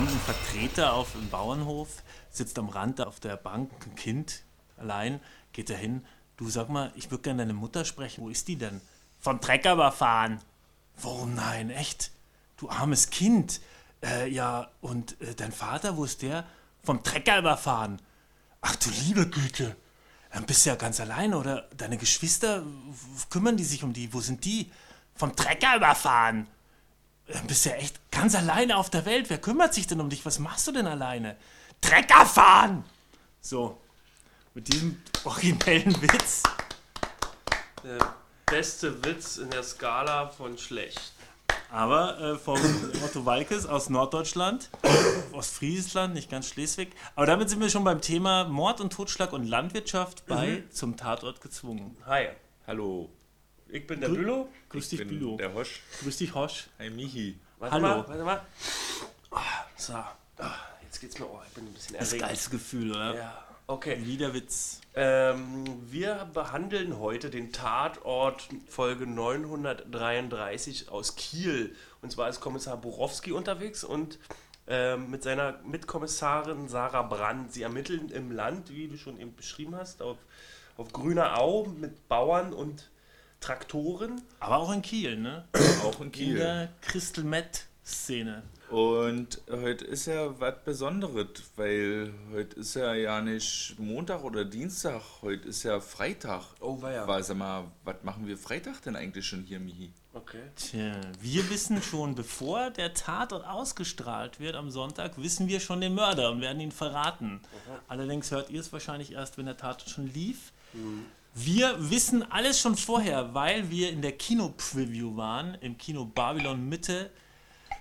kommt ein Vertreter auf den Bauernhof, sitzt am Rand auf der Bank, ein Kind allein, geht da hin. Du sag mal, ich würde gerne deine Mutter sprechen. Wo ist die denn? Vom Trecker überfahren. Warum nein? Echt? Du armes Kind. Äh, ja, und äh, dein Vater, wo ist der? Vom Trecker überfahren. Ach du liebe Güte. Dann bist du ja ganz allein, oder? Deine Geschwister, kümmern die sich um die? Wo sind die? Vom Trecker überfahren. Dann bist ja echt ganz alleine auf der Welt. Wer kümmert sich denn um dich? Was machst du denn alleine? Trecker fahren! So, mit diesem originellen Witz. Der beste Witz in der Skala von schlecht. Aber äh, vom Otto Walkes aus Norddeutschland, aus Friesland, nicht ganz Schleswig. Aber damit sind wir schon beim Thema Mord und Totschlag und Landwirtschaft bei zum Tatort gezwungen. Hi, Hallo, ich bin der Grü- Bülow. Grüß ich dich, Bülow. der Hosch. Grüß dich, Hosch. Hi Michi. Warte Hallo. Mal, warte mal. So, ah, jetzt geht's mir. Oh, ich bin ein bisschen Das erregt. geilste Gefühl, oder? Ja, okay. Wie der Witz. Ähm, wir behandeln heute den Tatort Folge 933 aus Kiel. Und zwar ist Kommissar Borowski unterwegs und ähm, mit seiner Mitkommissarin Sarah Brandt. Sie ermitteln im Land, wie du schon eben beschrieben hast, auf, auf grüner Au mit Bauern und Traktoren. Aber auch in Kiel, ne? Auch in In Kiel. der Crystal Met-Szene. Und heute ist ja was Besonderes, weil heute ist ja ja nicht Montag oder Dienstag, heute ist ja Freitag. Oh, war ja. War, sag mal, was machen wir Freitag denn eigentlich schon hier, Michi? Okay. Tja, wir wissen schon, bevor der Tatort ausgestrahlt wird am Sonntag, wissen wir schon den Mörder und werden ihn verraten. Allerdings hört ihr es wahrscheinlich erst, wenn der Tatort schon lief. Wir wissen alles schon vorher, weil wir in der Kino-Preview waren, im Kino Babylon Mitte.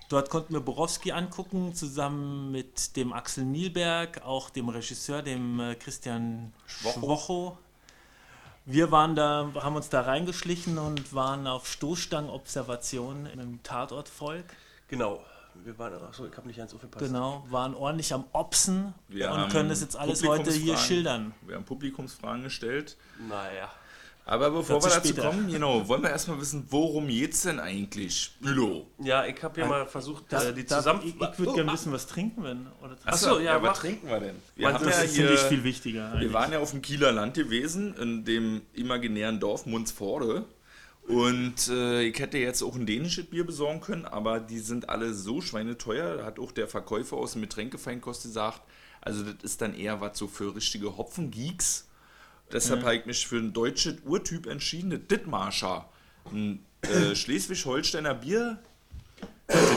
Dort konnten wir Borowski angucken, zusammen mit dem Axel Nielberg, auch dem Regisseur, dem äh, Christian Schwocho. Wir waren da, haben uns da reingeschlichen und waren auf Stoßstangenobservation im Tatortvolk. Genau. Wir waren, achso, ich habe nicht ganz aufgepasst. Genau, waren ordentlich am Opsen Wir und können das jetzt alles heute hier schildern. Wir haben Publikumsfragen gestellt. Naja. Aber bevor wir Dazu später. kommen, genau, wollen wir erstmal wissen, worum geht's denn eigentlich? Bülow. Ja, ich habe ja mal versucht, äh, die Da- zusammen... ich ich würde gerne wissen, was trinken wir denn? Oder trinken? Achso, ja, was mach. trinken wir denn? Wir Man, haben das ja das finde ich viel wichtiger. Wir eigentlich. waren ja auf dem Kieler Land gewesen, in dem imaginären Dorf Munzforde. Und äh, ich hätte jetzt auch ein dänisches Bier besorgen können, aber die sind alle so schweineteuer. Da hat auch der Verkäufer aus dem Getränkefeinkost gesagt, also das ist dann eher was so für richtige Hopfengeeks. Deshalb habe ich mich für ein deutsches Urtyp entschieden, das Dittmarscher. Ein äh, Schleswig-Holsteiner Bier,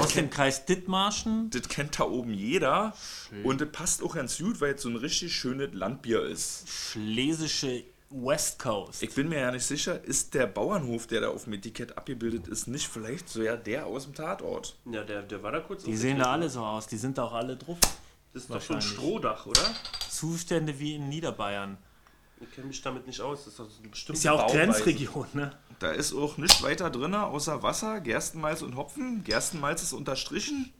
Aus dem Kreis Dithmarschen. das kennt da oben jeder. Und das passt auch ganz gut, weil es so ein richtig schönes Landbier ist. Schlesische West Coast. Ich bin mir ja nicht sicher, ist der Bauernhof, der da auf dem Etikett abgebildet ist, nicht vielleicht so ja der aus dem Tatort? Ja, der, der war da kurz. Die sehen da alle so aus, die sind da auch alle drauf. Das ist doch schon ein. Strohdach, oder? Zustände wie in Niederbayern. Ich kenne mich damit nicht aus. Das ist doch bestimmte Ist ja auch Bauweise. Grenzregion, ne? Da ist auch nichts weiter drin, außer Wasser, Gerstenmalz und Hopfen. Gerstenmalz ist unterstrichen.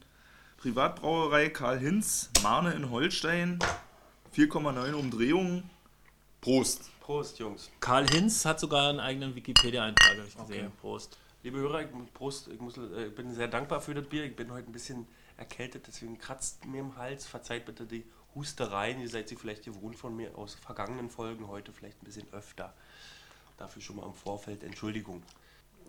Privatbrauerei Karl Hinz, Marne in Holstein, 4,9 Umdrehungen. Prost. Prost, Jungs. Karl Hinz hat sogar einen eigenen Wikipedia-Eintrag, habe ich gesehen. Prost. Liebe Hörer, ich, Prost, ich, muss, äh, ich bin sehr dankbar für das Bier. Ich bin heute ein bisschen erkältet, deswegen kratzt mir im Hals. Verzeiht bitte die Hustereien. Ihr seid sie vielleicht gewohnt von mir aus vergangenen Folgen. Heute vielleicht ein bisschen öfter. Dafür schon mal im Vorfeld Entschuldigung.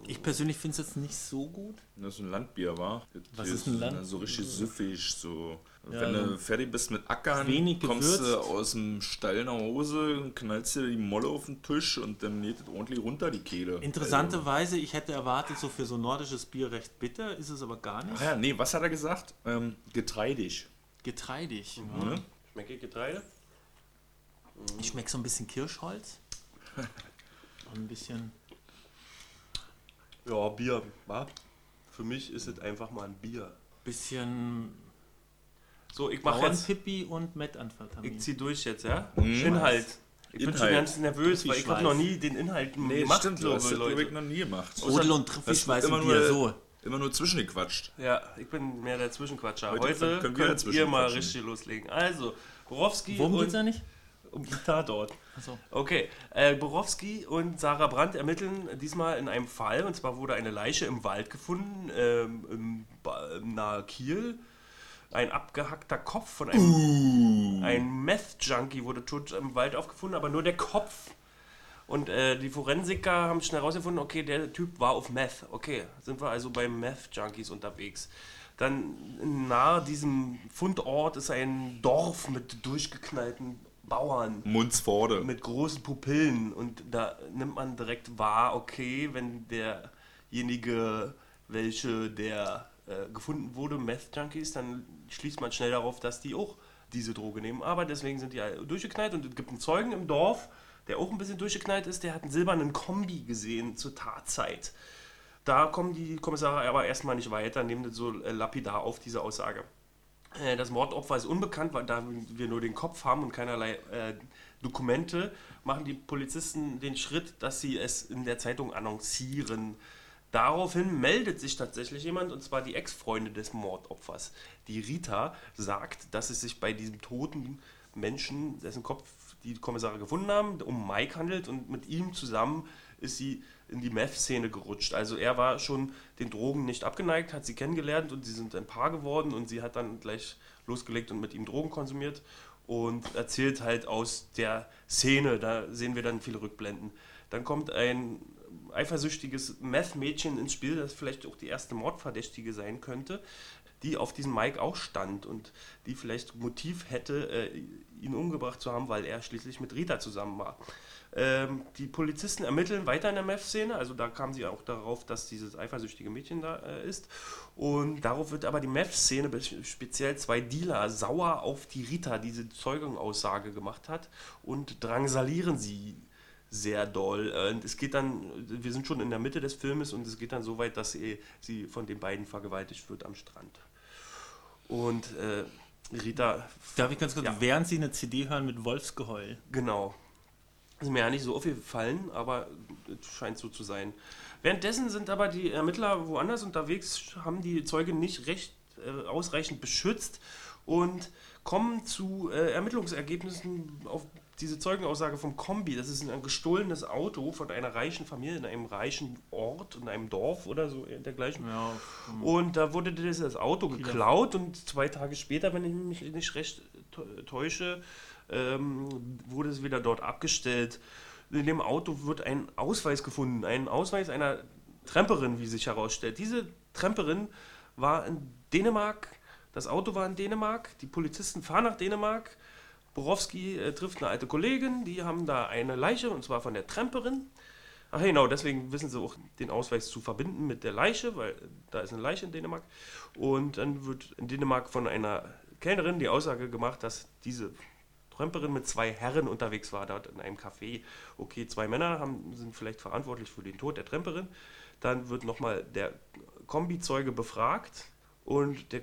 Ich persönlich finde es jetzt nicht so gut. Das ist ein Landbier, war? Was ist ein Land- So richtig süffig, so. Ja, Wenn du fertig bist mit Ackern, wenig kommst du aus dem Stall nach Hause, knallst dir die Molle auf den Tisch und dann näht es ordentlich runter die Kehle. Interessanterweise, ich hätte erwartet, so für so nordisches Bier recht bitter, ist es aber gar nicht. Ach ja, nee, was hat er gesagt? Ähm, getreidig. Getreidig. Ne? Schmecke ich Getreide? Ich schmecke so ein bisschen Kirschholz. Und ein bisschen. Ja, Bier, wa? Für mich ist es einfach mal ein Bier. bisschen So, ich mache jetzt. Bauernpippi und Methamphetamin. Ich zieh durch jetzt, ja? Mhm. Inhalt. Ich bin schon Inhalt. ganz nervös, weil ich habe noch nie den Inhalt Nee, gemacht, stimmt, glaube das hat Leute. ich noch nie gemacht. Rodel und und immer nur- so. Immer nur zwischengequatscht. Ja, ich bin mehr der Zwischenquatscher. Heute Heute, können könnt wir ihr dazwischen mal richtig loslegen. Also, Borowski Worum und geht's da nicht? um die Tatort. Achso. Okay, äh, Borowski und Sarah Brandt ermitteln diesmal in einem Fall. Und zwar wurde eine Leiche im Wald gefunden, ähm, im, nahe Kiel. Ein abgehackter Kopf von einem ein Meth-Junkie wurde tot im Wald aufgefunden, aber nur der Kopf. Und äh, die Forensiker haben schnell herausgefunden, okay, der Typ war auf Meth. Okay, sind wir also bei Meth-Junkies unterwegs. Dann nahe diesem Fundort ist ein Dorf mit durchgeknallten Bauern Mundsforde. mit großen Pupillen und da nimmt man direkt wahr, okay, wenn derjenige, welche der äh, gefunden wurde, Meth Junkies, dann schließt man schnell darauf, dass die auch diese Droge nehmen. Aber deswegen sind die durchgeknallt und es gibt einen Zeugen im Dorf, der auch ein bisschen durchgeknallt ist, der hat einen silbernen Kombi gesehen zur Tatzeit. Da kommen die Kommissare aber erstmal nicht weiter, nehmen das so äh, lapidar auf, diese Aussage. Äh, Das Mordopfer ist unbekannt, weil da wir nur den Kopf haben und keinerlei äh, Dokumente, machen die Polizisten den Schritt, dass sie es in der Zeitung annoncieren. Daraufhin meldet sich tatsächlich jemand, und zwar die Ex-Freundin des Mordopfers. Die Rita sagt, dass es sich bei diesem toten Menschen, dessen Kopf die Kommissare gefunden haben, um Mike handelt und mit ihm zusammen ist sie in die Meth-Szene gerutscht. Also er war schon den Drogen nicht abgeneigt, hat sie kennengelernt und sie sind ein Paar geworden und sie hat dann gleich losgelegt und mit ihm Drogen konsumiert und erzählt halt aus der Szene. Da sehen wir dann viele Rückblenden. Dann kommt ein eifersüchtiges Meth-Mädchen ins Spiel, das vielleicht auch die erste Mordverdächtige sein könnte, die auf diesem Mike auch stand und die vielleicht Motiv hätte, äh, ihn umgebracht zu haben, weil er schließlich mit Rita zusammen war. Ähm, die Polizisten ermitteln weiter in der Meth-Szene, also da kamen sie auch darauf, dass dieses eifersüchtige Mädchen da äh, ist. Und darauf wird aber die Meth-Szene, speziell zwei Dealer, sauer auf die Rita, die diese Zeugungsaussage gemacht hat und drangsalieren sie sehr doll. Und es geht dann, wir sind schon in der Mitte des Filmes und es geht dann so weit, dass sie, sie von den beiden vergewaltigt wird am Strand. Und äh, Rita, Darf ich ganz kurz, Ja. während Sie eine CD hören mit Wolfsgeheul? genau. Ist mir ja nicht so aufgefallen, aber es scheint so zu sein. Währenddessen sind aber die Ermittler woanders unterwegs, haben die Zeuge nicht recht äh, ausreichend beschützt und kommen zu äh, Ermittlungsergebnissen auf diese Zeugenaussage vom Kombi. Das ist ein gestohlenes Auto von einer reichen Familie in einem reichen Ort, in einem Dorf oder so dergleichen. Ja, Und da wurde dieses Auto geklaut und zwei Tage später, wenn ich mich nicht recht tä- täusche, ähm, wurde es wieder dort abgestellt. In dem Auto wird ein Ausweis gefunden, ein Ausweis einer Tramperin, wie sich herausstellt. Diese Tramperin war in Dänemark, das Auto war in Dänemark, die Polizisten fahren nach Dänemark. Borowski äh, trifft eine alte Kollegin, die haben da eine Leiche, und zwar von der Tramperin. Ach genau, deswegen wissen sie auch den Ausweis zu verbinden mit der Leiche, weil da ist eine Leiche in Dänemark. Und dann wird in Dänemark von einer Kellnerin die Aussage gemacht, dass diese Tramperin mit zwei Herren unterwegs war, dort in einem Café. Okay, zwei Männer haben, sind vielleicht verantwortlich für den Tod der Tramperin. Dann wird nochmal der Kombizeuge befragt und der,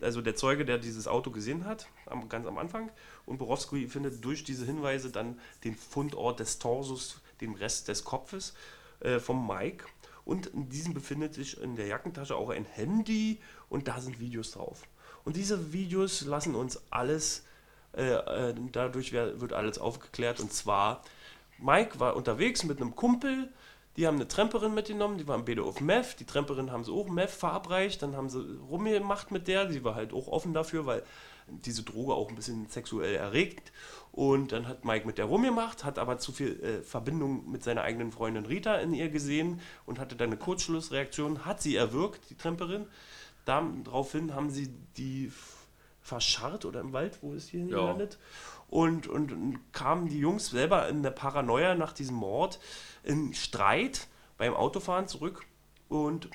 also der Zeuge, der dieses Auto gesehen hat, am, ganz am Anfang. Und Borowski findet durch diese Hinweise dann den Fundort des Torsos, den Rest des Kopfes äh, vom Mike. Und in diesem befindet sich in der Jackentasche auch ein Handy und da sind Videos drauf. Und diese Videos lassen uns alles, äh, äh, dadurch wird alles aufgeklärt. Und zwar, Mike war unterwegs mit einem Kumpel, die haben eine Tramperin mitgenommen, die waren beide auf Meth. Die Tramperin haben sie auch Meth verabreicht, dann haben sie rumgemacht mit der. Sie war halt auch offen dafür, weil diese Droge auch ein bisschen sexuell erregt. Und dann hat Mike mit der rumgemacht, hat aber zu viel äh, Verbindung mit seiner eigenen Freundin Rita in ihr gesehen und hatte dann eine Kurzschlussreaktion, hat sie erwürgt, die Tramperin. Daraufhin haben sie die verscharrt oder im Wald, wo ist die gelandet? Und, und, und kamen die Jungs selber in der Paranoia nach diesem Mord in Streit beim Autofahren zurück. Und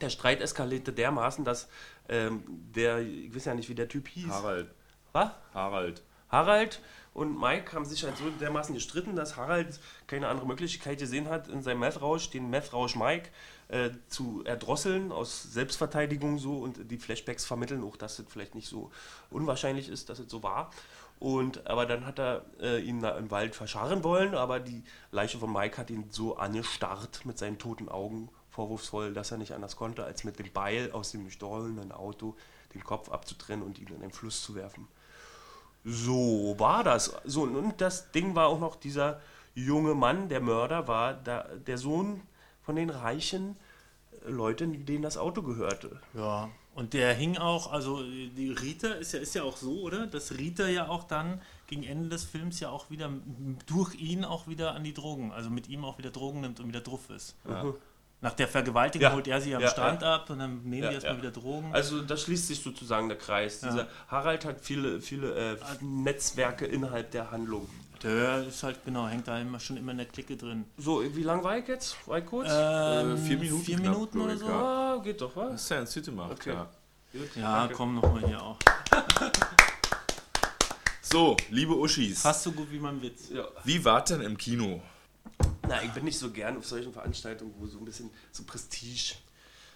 der Streit eskalierte dermaßen, dass ähm, der, ich weiß ja nicht, wie der Typ hieß. Harald. Was? Harald. Harald und Mike haben sich halt so dermaßen gestritten, dass Harald keine andere Möglichkeit gesehen hat, in seinem Methrausch, den Methrausch Mike, äh, zu erdrosseln, aus Selbstverteidigung so und die Flashbacks vermitteln auch, dass es vielleicht nicht so unwahrscheinlich ist, dass es so war. Und aber dann hat er äh, ihn im Wald verscharren wollen, aber die Leiche von Mike hat ihn so angestarrt mit seinen toten Augen, vorwurfsvoll, dass er nicht anders konnte, als mit dem Beil aus dem gestohlenen Auto den Kopf abzutrennen und ihn in den Fluss zu werfen. So war das. So, und das Ding war auch noch, dieser junge Mann, der Mörder, war da, der Sohn von den reichen Leute, denen das Auto gehörte. Ja, und der hing auch, also die Rita ist ja, ist ja auch so, oder? Dass Rita ja auch dann gegen Ende des Films ja auch wieder durch ihn auch wieder an die Drogen, also mit ihm auch wieder Drogen nimmt und wieder drauf ist. Mhm. Nach der Vergewaltigung Ja. holt er sie am Ja, Strand ja. ab und dann nehmen Ja, die erstmal ja. wieder Drogen. Also da schließt sich sozusagen der Kreis. Dieser Harald hat viele, viele äh, Netzwerke innerhalb der Handlung. Der ist halt, genau, hängt da immer, schon immer in der Clique drin. So, wie lang war ich jetzt? War ich kurz? Ähm, vier Minuten Vier knapp, Minuten oder ich, so? ja. ah, geht doch, was? Das ist ja ein City gemacht, Okay. ja. Gut, Ja, danke. komm nochmal hier auch. So, liebe Uschis, Fast so gut wie mein Witz. Ja. wie war denn im Kino? Na, ich bin nicht so gern auf solchen Veranstaltungen, wo so ein bisschen so Prestige.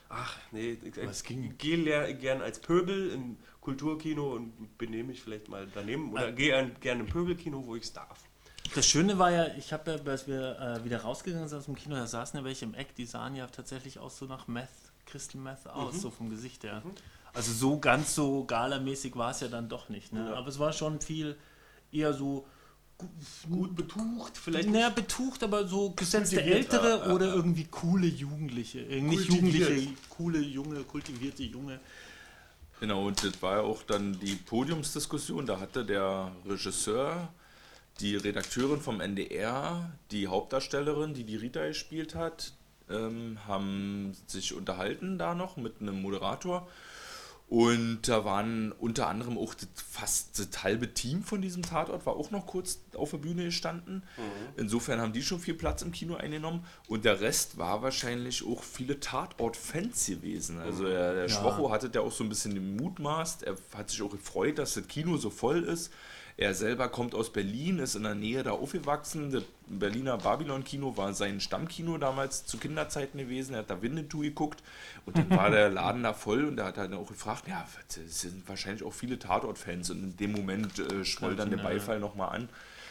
Ach, nee, ich, ging? ich gehe leer- gern als Pöbel in Kulturkino und benehme mich vielleicht mal daneben. Oder Ah. gehe gerne im Pöbelkino, wo ich es darf. Das Schöne war ja, ich habe ja, als wir äh, wieder rausgegangen sind aus dem Kino, da saßen ja welche im Eck, die sahen ja tatsächlich auch so nach Meth, Crystal Meth aus, Mhm. so vom Gesicht her. Also so ganz so galamäßig war es ja dann doch nicht. Ne? Ja. Aber es war schon viel eher so gu- Gut betucht, vielleicht. naja, betucht, aber so gesetzte Ältere ja, ja, oder ja. irgendwie coole Jugendliche. Äh, Nicht. Jugendliche, coole, junge, kultivierte Junge. Genau, und das war ja auch dann die Podiumsdiskussion. Da hatte der Regisseur, die Redakteurin vom NDR, die Hauptdarstellerin, die die Rita gespielt hat, ähm, haben sich unterhalten da noch mit einem Moderator. Und da waren unter anderem auch das, fast das halbe Team von diesem Tatort, war auch noch kurz auf der Bühne gestanden. Insofern haben die schon viel Platz im Kino eingenommen. Und der Rest war wahrscheinlich auch viele Tatort-Fans gewesen. Also der, der Ja. Schwocho hatte ja auch so ein bisschen den Mutmaßt. Er hat sich auch gefreut, dass das Kino so voll ist. Er selber kommt aus Berlin, ist in der Nähe da aufgewachsen. Das Berliner Babylon-Kino war sein Stammkino damals zu Kinderzeiten gewesen. Er hat da Winnetou geguckt und dann war der Laden da voll und er hat halt auch gefragt, ja, es sind wahrscheinlich auch viele Tatort-Fans und in dem Moment äh, schwoll dann der ja. Beifall nochmal an.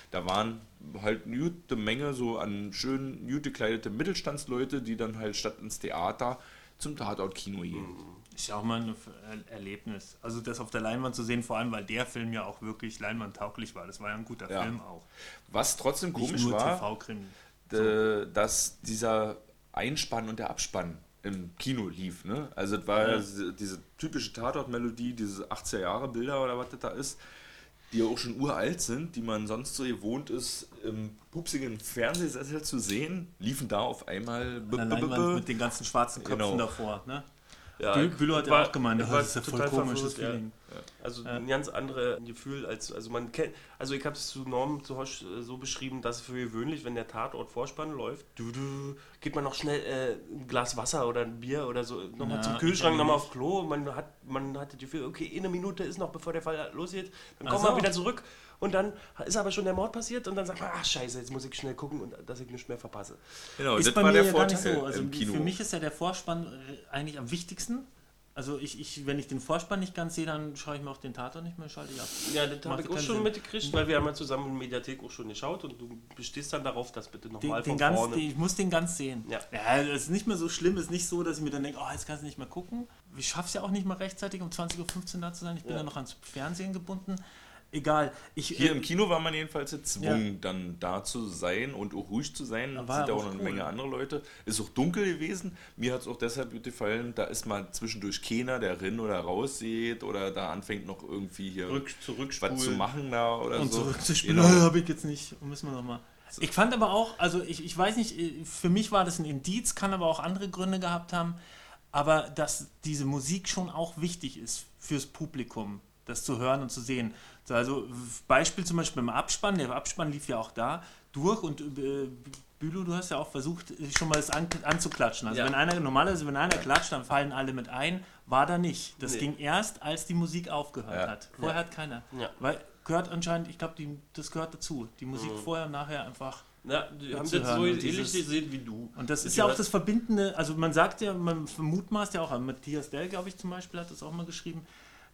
Da waren halt eine gute Menge so an schön gut gekleidete Mittelstandsleute, die dann halt statt ins Theater zum Tatort-Kino gehen. Ist ja auch mal ein Er- Erlebnis. Also das auf der Leinwand zu sehen, vor allem weil der Film ja auch wirklich leinwandtauglich war. Das war ja ein guter Ja. Film auch. Was trotzdem Nicht komisch war, äh, dass dieser Einspann und der Abspann im Kino lief. Ne? Also es war ja. Diese, typische Tatort-Melodie, diese 80er-Jahre-Bilder oder was das da ist, die ja auch schon uralt sind, die man sonst so gewohnt ist, im pupsigen Fernsehsessel zu sehen, liefen da auf einmal mit den ganzen schwarzen Köpfen Genau. davor. Ne? Ja, Bülow hat ja auch gemeint, ich das ist ja voll komisches verwirrt, ja. Also ein ganz anderes Gefühl als, also man kennt, also ich habe es zu Norm zu Hosch äh, so beschrieben, dass für gewöhnlich, wenn der Tatort Vorspann läuft, du, du, geht man noch schnell äh, ein Glas Wasser oder ein Bier oder so nochmal Ja, zum Kühlschrank, nochmal nicht. auf Klo man hat, man hat das Gefühl, okay, eine Minute ist noch, bevor der Fall losgeht, dann kommt man so. wieder zurück und dann ist aber schon der Mord passiert und dann sagt man, ach scheiße, jetzt muss ich schnell gucken und dass ich nicht mehr verpasse. Genau, Ist das bei war mir der ja gar nicht Vorteil so. Also im Kino. für mich ist ja der Vorspann äh, eigentlich am wichtigsten. Also ich, ich, wenn ich den Vorspann nicht ganz sehe, dann schaue ich mir auch den Tatort nicht mehr, schalte ich ab. Ja, das habe ich auch schon Sinn. mitgekriegt, weil wir haben ja zusammen in der Mediathek auch schon geschaut und du bestehst dann darauf, dass bitte Den, nochmal den von ganz, vorne... den, ich muss den ganz sehen. Ja. ja, das ist nicht mehr so schlimm. ist nicht so, dass ich mir dann denke, oh, jetzt kannst du nicht mehr gucken. Ich schaffe es ja auch nicht mal rechtzeitig um 20.15 Uhr da zu sein. Ich bin Ja. ja noch ans Fernsehen gebunden. Egal. Ich, Hier äh, im Kino war man jedenfalls gezwungen, dann da zu sein und auch ruhig zu sein. Da sind ja auch auch noch eine cool. Menge andere Leute. Ist auch dunkel gewesen. Mir hat es auch deshalb gut gefallen, da ist mal zwischendurch keiner, der rein oder raus sieht oder da anfängt noch irgendwie hier Rück, was zu machen da oder und so. zurückzuspielen, Genau. habe ich jetzt nicht. Müssen wir noch mal. Ich fand aber auch, also ich, ich weiß nicht, äh, für mich war das ein Indiz, kann aber auch andere Gründe gehabt haben, aber dass diese Musik schon auch wichtig ist fürs Publikum, das zu hören und zu sehen. Also Beispiel zum Beispiel beim Abspann, der Abspann lief ja auch da durch und äh, Bülow, du hast ja auch versucht, schon mal das an, anzuklatschen. Also Ja. wenn einer, normalerweise, wenn einer klatscht, dann fallen alle mit ein, war da nicht. Das Nee. ging erst, als die Musik aufgehört Ja. hat. Vorher hat keiner. Ja. Weil gehört anscheinend, ich glaube, das gehört dazu. Die Musik Mhm. vorher und nachher einfach. Ja, die haben das so und ähnlich gesehen wie du. Und das ist Das ja auch das Verbindende, also man sagt ja, man vermutmaßt ja auch, Matthias Dell, glaube ich, zum Beispiel, hat das auch mal geschrieben.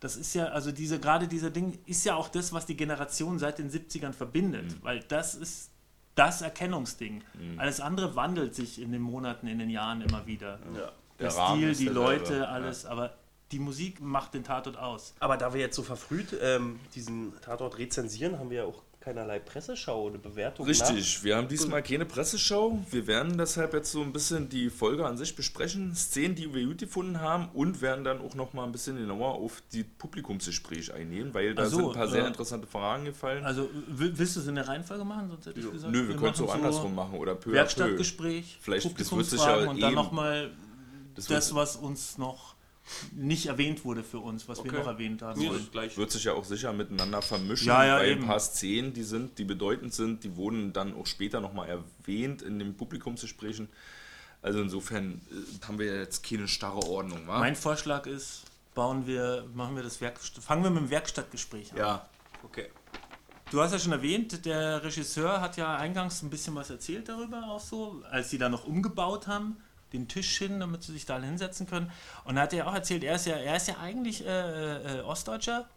Das ist ja, also diese, gerade dieser Ding ist ja auch das, was die Generation seit den 70ern verbindet. Mhm. Weil das ist das Erkennungsding. Alles andere wandelt sich in den Monaten, in den Jahren immer wieder. Ja. Der, Der Stil, ist die Leute, ja. alles. Aber die Musik macht den Tatort aus. Aber da wir jetzt so verfrüht ähm, diesen Tatort rezensieren, haben wir ja auch keinerlei Presseschau oder Bewertung. Richtig, wir haben diesmal keine Presseschau. Wir werden deshalb jetzt so ein bisschen die Folge an sich besprechen, Szenen, die wir gut gefunden haben und werden dann auch noch mal ein bisschen genauer auf die Publikumsgespräche eingehen, weil da so, sind ein paar sehr äh, interessante Fragen gefallen. Also will, willst du es in der Reihenfolge machen? Sonst hätte ich gesagt, Nö, wir können es machen auch so andersrum machen oder peu. Werkstattgespräch, Vielleicht- das wird sich ja und dann nochmal Das das, was uns noch nicht erwähnt wurde für uns, was wir Okay. noch erwähnt haben wollen. das gleich. Wird sich ja auch sicher miteinander vermischen, Ja, ja, weil eben. ein paar Szenen, die sind, die bedeutend sind, die wurden dann auch später nochmal erwähnt in den Publikumsgesprächen. Also insofern äh, haben wir jetzt keine starre Ordnung, wa? Mein Vorschlag ist, bauen wir, machen wir das Werk, fangen wir mit dem Werkstattgespräch an. ja, Okay. Du hast ja schon erwähnt, der Regisseur hat ja eingangs ein bisschen was erzählt darüber auch so, als sie da noch umgebaut haben, den Tisch hin, damit sie sich da hinsetzen können. Und da hat er auch erzählt, er ist ja, er ist ja eigentlich äh, äh, Ostdeutscher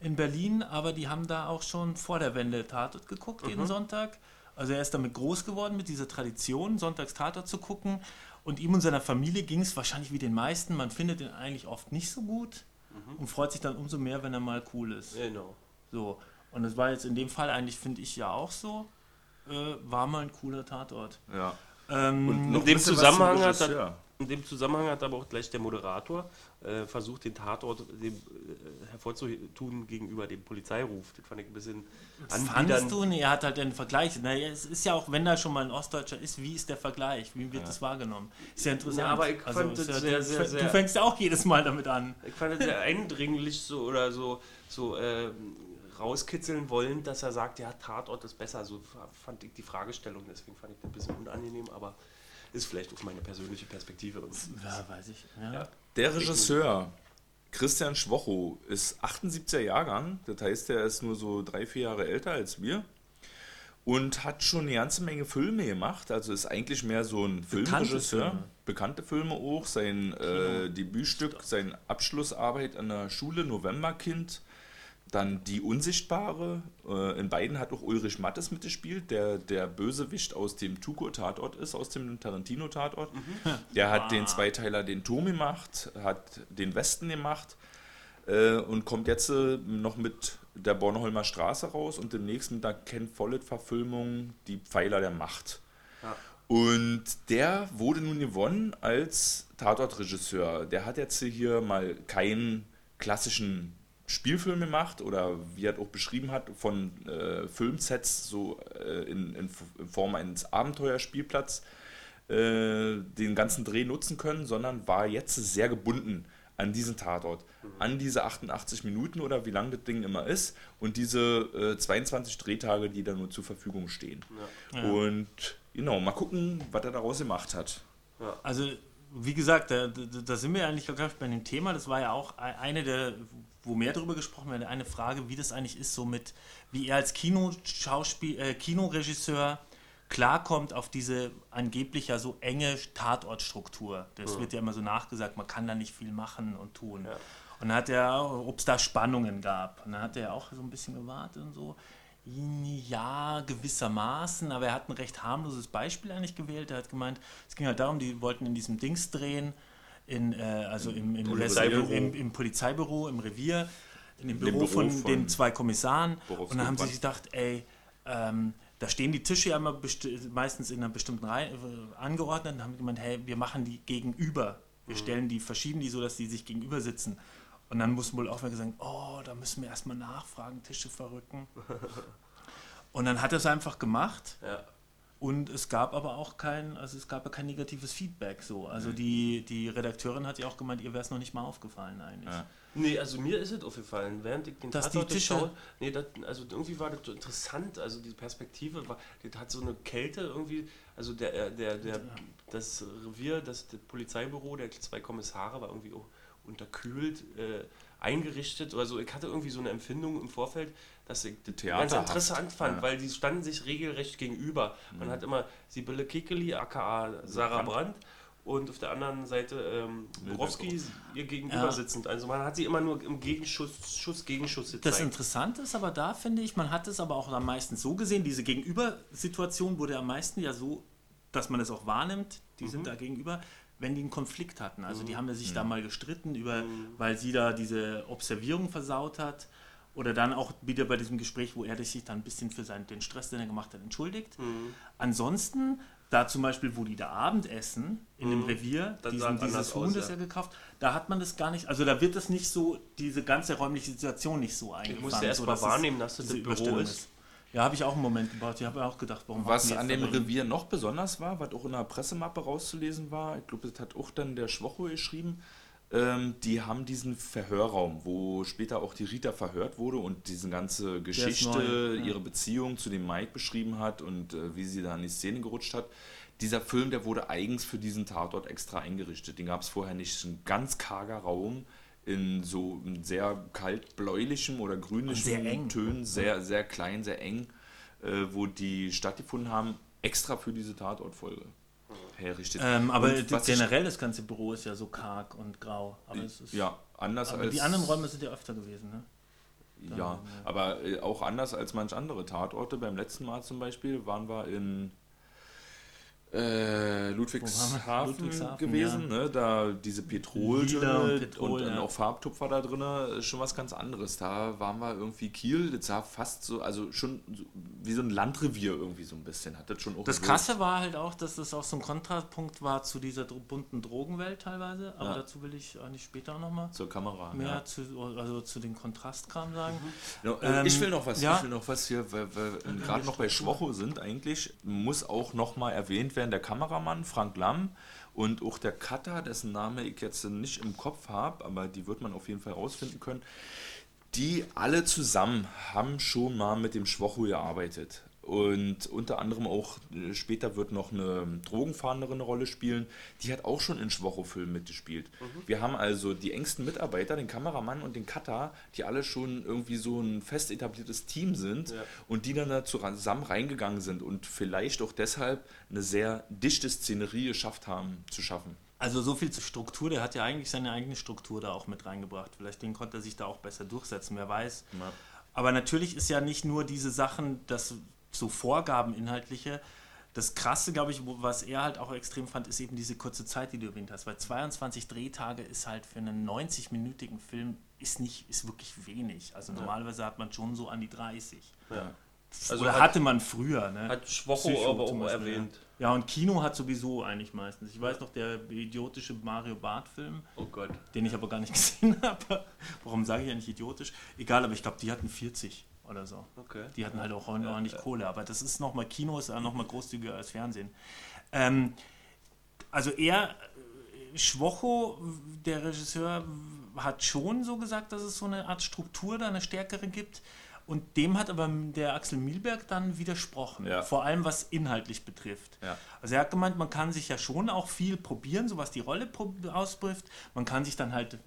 in Berlin, aber die haben da auch schon vor der Wende Tatort geguckt jeden Sonntag. Also er ist damit groß geworden mit dieser Tradition, sonntags Tatort zu gucken. Und ihm und seiner Familie ging es wahrscheinlich wie den meisten. Man findet ihn eigentlich oft nicht so gut und freut sich dann umso mehr, wenn er mal cool ist. Genau. So, und das war jetzt in dem Fall eigentlich, finde ich ja auch so, äh, war mal ein cooler Tatort. ja. Ähm, in dem Zusammenhang hat. In dem Zusammenhang hat aber auch gleich der Moderator äh, versucht, den Tatort dem, äh, hervorzutun gegenüber dem Polizeiruf. Das fand ich ein bisschen fandest du? Nee, er hat halt den Vergleich. Naja, es ist ja auch, wenn da schon mal ein Ostdeutscher ist, wie ist der Vergleich? Wie wird das wahrgenommen? Ist ja interessant. Ja, aber ich fand ist das ja, sehr, du, sehr, sehr- Du fängst ja auch jedes Mal damit an. Ich fand es sehr eindringlich so oder so, so äh, rauskitzeln wollen, dass er sagt, ja, Tatort ist besser. So fand ich die Fragestellung, deswegen fand ich das ein bisschen unangenehm, aber ist vielleicht auch meine persönliche Perspektive. Und Ja, weiß ich. Ja. Ja. Der Regisseur Christian Schwocho ist 78er Jahrgang, das heißt, er ist nur so drei, vier Jahre älter als wir und hat schon eine ganze Menge Filme gemacht, also ist eigentlich mehr so ein Filmregisseur. Filme. Bekannte Filme auch, sein äh, Debütstück, seine Abschlussarbeit an der Schule, Novemberkind, dann Die Unsichtbare, äh, in beiden hat auch Ulrich Mattes mitgespielt, der der Bösewicht aus dem Tuco-Tatort ist, aus dem Tarantino-Tatort. Der hat den Zweiteiler den Turm gemacht, hat den Westen gemacht äh, und kommt jetzt äh, noch mit der Bornholmer Straße raus und demnächst mit der Ken Follett-Verfilmung Die Pfeiler der Macht. Ja. Und der wurde nun gewonnen als Tatortregisseur. Der hat jetzt hier mal keinen klassischen Spielfilm gemacht oder wie er auch beschrieben hat, von äh, Filmsets so äh, in, in, in Form eines Abenteuerspielplatz äh, den ganzen Dreh nutzen können, sondern war jetzt sehr gebunden an diesen Tatort, an diese 88 Minuten oder wie lang das Ding immer ist und diese äh, 22 Drehtage, die da nur zur Verfügung stehen. Und genau, mal gucken, was er daraus gemacht hat. Also, wie gesagt, da, da, da sind wir eigentlich glaube ich, bei dem Thema. Das war ja auch e- eine der, wo mehr darüber gesprochen wird, eine Frage, wie das eigentlich ist, so mit, wie er als Kinoschauspiel, äh, Kinoregisseur klarkommt auf diese angeblich ja so enge Tatortstruktur. Das wird ja immer so nachgesagt, man kann da nicht viel machen und tun. Und dann hat er, ob es da Spannungen gab. Und dann hat er auch so ein bisschen gewartet und so. Ja, gewissermaßen, aber er hat ein recht harmloses Beispiel eigentlich gewählt. Er hat gemeint, es ging halt darum, die wollten in diesem Dings drehen, in, äh, also im, im, Polizeibüro. im, im Polizeibüro, im Revier, in dem Büro, Büro von, von den zwei Kommissaren. Und dann haben sie sich gedacht, ey, ähm, da stehen die Tische ja immer meistens in einer bestimmten Reihe äh, angeordnet und haben gemeint, hey, wir machen die gegenüber. Wir stellen die, verschieben die so, dass die sich gegenüber sitzen. Und dann muss wohl auch wer sagen, oh, da müssen wir erstmal nachfragen, Tische verrücken. Und dann hat er es einfach gemacht. Ja. Und es gab aber auch kein, also es gab ja kein negatives Feedback so. Also die, die Redakteurin hat ja auch gemeint, ihr wäre es noch nicht mal aufgefallen eigentlich. Ja. Nee, also mir ist es aufgefallen, während ich den Dass die Tische- geschaut- nee, das, also irgendwie war das so interessant, also die Perspektive war, das hat so eine Kälte irgendwie, also der, äh, der, der, das Revier, das, das Polizeibüro der zwei Kommissare war irgendwie auch unterkühlt, äh, eingerichtet, also ich hatte irgendwie so eine Empfindung im Vorfeld, dass ich das ganz interessant fand, Ja. weil die standen sich regelrecht gegenüber. Man hat immer Sibylle Kekeli, aka Sarah Brandt, und auf der anderen Seite ähm, Borowski ihr gegenüber Ja. sitzend. Also man hat sie immer nur im Gegenschuss, Schuss, Gegenschuss Das gezeigt. Interessante ist aber da, finde ich, man hat es aber auch am meisten so gesehen, diese Gegenübersituation wurde am meisten ja so, dass man es auch wahrnimmt, die sind da gegenüber, wenn die einen Konflikt hatten. Also die haben ja sich da mal gestritten, über, weil sie da diese Observierung versaut hat Oder dann auch wieder bei diesem Gespräch, wo er sich dann ein bisschen für seinen, den Stress, den er gemacht hat, entschuldigt. Mhm. Ansonsten, da zum Beispiel, wo die da Abendessen in dem Revier, Mhm. Diesen, dieses Huhn, aus, das ja. er gekauft, da hat man das gar nicht, also da wird das nicht so, diese ganze räumliche Situation nicht so eingefangen. musste erst so, mal wahrnehmen, dass das das Büro Überstellung ist. Ja, habe ich auch einen Moment gebraucht. Ich habe auch gedacht, warum Was an dem Revier noch besonders war, was auch in der Pressemappe rauszulesen war, ich glaube, das hat auch dann der Schwocho geschrieben, ähm, die haben diesen Verhörraum, wo später auch die Rita verhört wurde und diese ganze Geschichte, neu, ja. ihre Beziehung zu dem Mike beschrieben hat und äh, wie sie da in die Szene gerutscht hat. Dieser Film, der wurde eigens für diesen Tatort extra eingerichtet. Den gab es vorher nicht. Ein ganz karger Raum in so einem sehr kalt-bläulichem oder eng. Tönen, sehr, sehr klein, sehr eng, äh, wo die stattgefunden haben, extra für diese Tatortfolge herrichtet. Ähm, aber ich- generell das ganze Büro ist ja so karg und grau. Aber, es ist, ja, anders aber als die anderen Räume sind ja öfter gewesen, ne? Ja, aber äh, auch anders als manch andere Tatorte. Beim letzten Mal zum Beispiel waren wir in äh, Ludwigshafen, Ludwigshafen, gewesen, ne? da diese Petrol und Petrol, und dann ja. auch Farbtupfer da drin, schon was ganz anderes. Da waren wir irgendwie Kiel, das sah fast so, also schon wie so ein Landrevier irgendwie so ein bisschen, hat das schon auch Das. Krasse war halt auch, dass das auch so ein Kontrapunkt war zu dieser bunten Drogenwelt teilweise. Aber Ja. dazu will ich eigentlich später nochmal zur Kamera. mehr ja. zu, also zu den Kontrastkram sagen. No, äh, Ähm, ich will noch was, ja. ich will noch was hier, weil wir gerade noch bei Schwocho sind eigentlich, muss auch noch mal erwähnt werden, der Kameramann Frank Lamm und auch der Cutter, dessen Name ich jetzt nicht im Kopf habe, aber die wird man auf jeden Fall rausfinden können. Die alle zusammen haben schon mal mit dem Schwocho gearbeitet. Und unter anderem auch äh, später wird noch eine Drogenfahnderin eine Rolle spielen. Die hat auch schon in Schwocho-Filmen mitgespielt. Wir haben also die engsten Mitarbeiter, den Kameramann und den Cutter, die alle schon irgendwie so ein fest etabliertes Team sind Ja. und die dann da zusammen reingegangen sind und vielleicht auch deshalb eine sehr dichte Szenerie geschafft haben zu schaffen. Also so viel zur Struktur, der hat ja eigentlich seine eigene Struktur da auch mit reingebracht. Vielleicht den konnte er sich da auch besser durchsetzen, wer weiß. Ja. Aber natürlich ist ja nicht nur diese Sachen, das so Vorgaben inhaltliche. Das Krasse, glaube ich, was er halt auch extrem fand, ist eben diese kurze Zeit, die du erwähnt hast. Weil 22 Drehtage ist halt für einen 90-minütigen Film ist nicht, ist wirklich wenig. Also normalerweise hat man schon so an die 30. Ja. Also Oder hat- hatte man früher, ne? Hat Schwocho aber auch erwähnt. Ja. Ja, und Kino hat sowieso eigentlich meistens. Ich weiß noch, der idiotische Mario Barth-Film, Oh Gott. den ich aber gar nicht gesehen habe. Warum sage ich eigentlich idiotisch? Egal, aber ich glaube, die hatten 40 oder so. Okay. Die hatten halt auch ordentlich Kohle. Aber das ist nochmal, Kino ist ja nochmal großzügiger als Fernsehen. Ähm, also er, äh, Schwocho, der Regisseur, hat schon so gesagt, dass es so eine Art Struktur da, eine stärkere gibt. Und dem hat aber der Axel Milberg dann widersprochen. Ja. Vor allem was inhaltlich betrifft. Ja. Also er hat gemeint, man kann sich ja schon auch viel probieren, so was die Rolle ausbricht. Man kann sich dann halt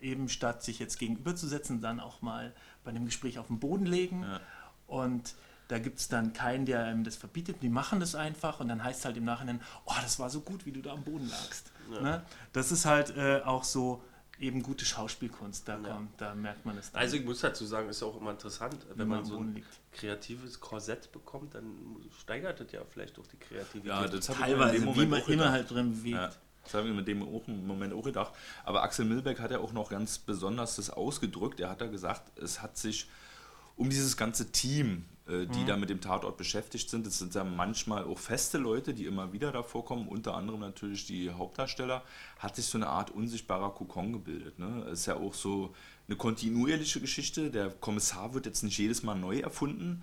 eben statt sich jetzt gegenüberzusetzen, dann auch mal bei dem Gespräch auf den Boden legen. Ja. Und da gibt es dann keinen, der einem das verbietet. Die machen das einfach und dann heißt es halt im Nachhinein, oh, das war so gut, wie du da am Boden lagst. Ne? Das ist halt äh, auch so eben gute Schauspielkunst. Da, kommt, da merkt man es dann, Also ich muss dazu sagen, ist ja auch immer interessant, wenn wenn man am so ein liegt. kreatives Korsett bekommt, dann steigert das ja vielleicht auch die Kreativität. Ja, das habe ich mir in Teilweise, wie man auch immer gedacht. halt drin bewegt. Ja, das habe ich mit dem auch im Moment auch gedacht. Aber Axel Milbeck hat ja auch noch ganz besonders das ausgedrückt. Er hat da gesagt, es hat sich um dieses ganze Team, äh, die da mit dem Tatort beschäftigt sind, es sind ja manchmal auch feste Leute, die immer wieder da vorkommen, unter anderem natürlich die Hauptdarsteller, hat sich so eine Art unsichtbarer Kokon gebildet. Ne? Es ist ja auch so eine kontinuierliche Geschichte. Der Kommissar wird jetzt nicht jedes Mal neu erfunden,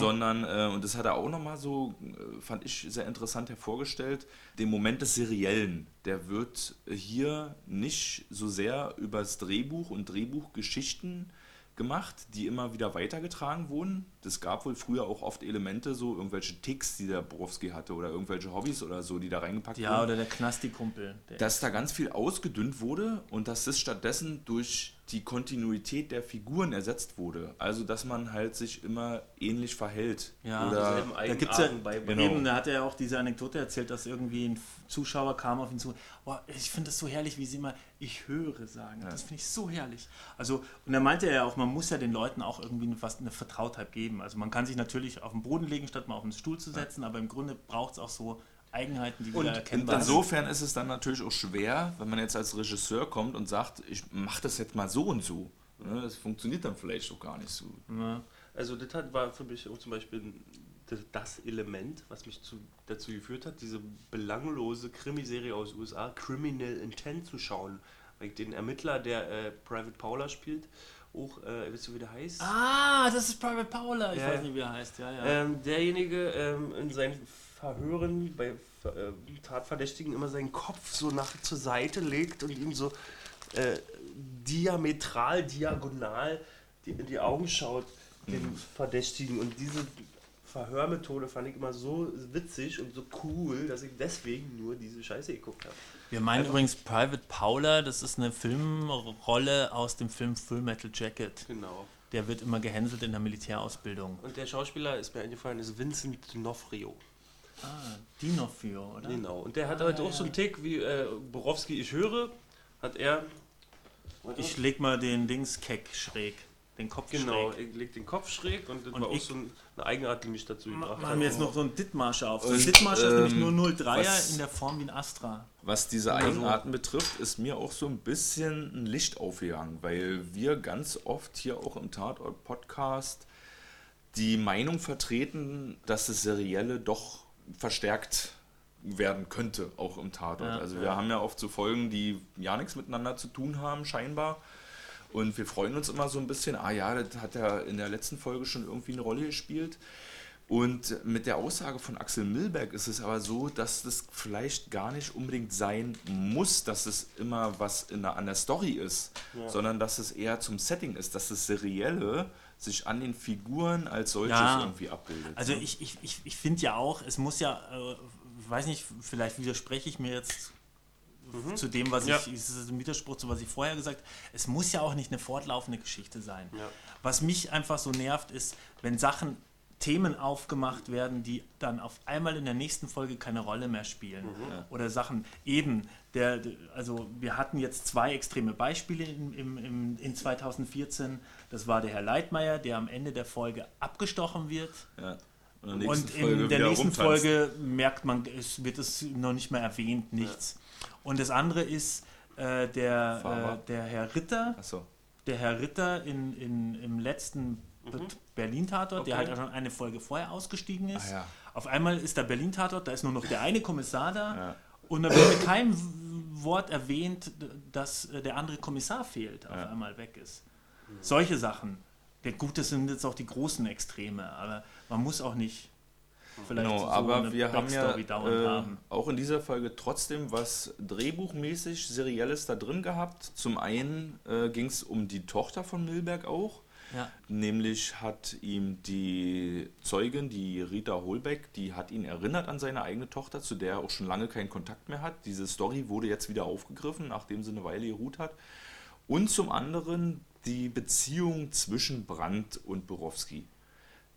sondern, äh, und das hat er auch nochmal so, äh, fand ich sehr interessant hervorgestellt, den Moment des Seriellen, der wird hier nicht so sehr übers Drehbuch und Drehbuchgeschichten gemacht, die immer wieder weitergetragen wurden. Das gab wohl früher auch oft Elemente, so irgendwelche Ticks, die der Borowski hatte oder irgendwelche Hobbys oder so, die da reingepackt Ja, wurden oder der Knasti-Kumpel. dass da ganz viel ausgedünnt wurde und dass das stattdessen durch die Kontinuität der Figuren ersetzt wurde. Also, dass man halt sich immer ähnlich verhält. Ja, Oder Da gibt's ja, beibringen. Genau. eben, da hat er ja auch diese Anekdote erzählt, dass irgendwie ein Zuschauer kam auf ihn zu, boah, ich finde das so herrlich, wie sie immer, ich höre sagen. Das finde ich so herrlich. Also, und da meinte er ja auch, man muss ja den Leuten auch irgendwie eine, was, eine Vertrautheit geben. Also man kann sich natürlich auf den Boden legen, statt mal auf den Stuhl zu setzen, aber im Grunde braucht es auch so Eigenheiten, die Und wieder erkennbar sind. Insofern ist es dann natürlich auch schwer, wenn man jetzt als Regisseur kommt und sagt, ich mache das jetzt mal so und so. Ne, das funktioniert dann vielleicht auch gar nicht so. Ja. Also das hat, war für mich auch zum Beispiel das, das Element, was mich zu, dazu geführt hat, diese belanglose Krimiserie aus USA, Criminal Intent, zu schauen. Weil ich den Ermittler, der äh, Private Paula spielt, auch, äh, wisst ihr, wie der heißt? Ah, das ist Private Paula. Ich Ja. weiß nicht, wie er heißt. Ja, ja. Ähm, derjenige ähm, in seinen Verhören bei äh, Tatverdächtigen immer seinen Kopf so nach zur Seite legt und ihm so äh, diametral, diagonal die, in die Augen schaut, den Verdächtigen. Und diese Verhörmethode fand ich immer so witzig und so cool, dass ich deswegen nur diese Scheiße geguckt habe. Wir meinen übrigens Private Paula, das ist eine Filmrolle aus dem Film Full Metal Jacket. Genau. Der wird immer gehänselt in der Militärausbildung. Und der Schauspieler ist mir eingefallen, ist Vincent D'Onofrio. Ah, Dinofio, oder? Genau. Und der hat Ah, halt ja, auch so einen ja. Tick wie äh, Borowski, ich höre, hat er. Ich leg mal den Dings keck schräg. Den Kopf Genau, schräg. ich leg den Kopf schräg und das Und war auch ich- so ein- eine Eigenart, die mich dazu gebracht Machen wir jetzt hat. noch so einen Dithmarscher auf. So Und, ein Dithmarscher ist nämlich ähm, nur 03er was- in der Form wie ein Astra. Was diese Oder so. Eigenarten betrifft, ist mir auch so ein bisschen ein Licht aufgegangen, weil wir ganz oft hier auch im Tatort-Podcast die Meinung vertreten, dass das Serielle doch verstärkt werden könnte, auch im Tatort. Ja, also wir haben ja oft so Folgen, die ja nichts miteinander zu tun haben, scheinbar. Und wir freuen uns immer so ein bisschen, ah ja, das hat ja in der letzten Folge schon irgendwie eine Rolle gespielt. Und mit der Aussage von Axel Milberg ist es aber so, dass das vielleicht gar nicht unbedingt sein muss, dass es immer was in der, an der Story ist, sondern dass es eher zum Setting ist, dass das Serielle sich an den Figuren als solches Ja. irgendwie abbildet. Also ne? ich, ich, ich, ich finde ja auch, es muss ja, äh, weiß nicht, vielleicht widerspreche ich mir jetzt zu dem, was Ja. ich, es ist ein Widerspruch zu was ich vorher gesagt habe, es muss ja auch nicht eine fortlaufende Geschichte sein. Ja. Was mich einfach so nervt, ist, wenn Sachen, Themen aufgemacht werden, die dann auf einmal in der nächsten Folge keine Rolle mehr spielen. Oder Sachen, eben, der, also wir hatten jetzt zwei extreme Beispiele in, im, in 2014. Das war der Herr Leitmeier, der am Ende der Folge abgestochen wird. ja. Und, in der nächsten Und Folge in der nächsten rumtanzt. Folge merkt man, es wird es noch nicht mehr erwähnt, nichts. Und das andere ist äh, der, äh, der Herr Ritter, Achso. der Herr Ritter in, in, im letzten Berlin-Tatort, der Okay. halt schon eine Folge vorher ausgestiegen ist. Ah, ja. Auf einmal ist der Berlin-Tatort, da ist nur noch der eine Kommissar da Ja. und da wird mit keinem Wort erwähnt, dass äh, der andere Kommissar fehlt, auf Ja. einmal weg ist. Solche Sachen. Der gut, das sind jetzt auch die großen Extreme, aber man muss auch nicht vielleicht Genau, so aber wir haben ja äh, haben. auch in dieser Folge trotzdem was drehbuchmäßig Serielles da drin gehabt. Zum einen äh, ging es um die Tochter von Milberg auch. Ja. Nämlich hat ihm die Zeugin, die Rita Holbeck, die hat ihn erinnert an seine eigene Tochter, zu der er auch schon lange keinen Kontakt mehr hat. Diese Story wurde jetzt wieder aufgegriffen, nachdem sie eine Weile geruht hat. Und zum anderen die Beziehung zwischen Brandt und Borowski.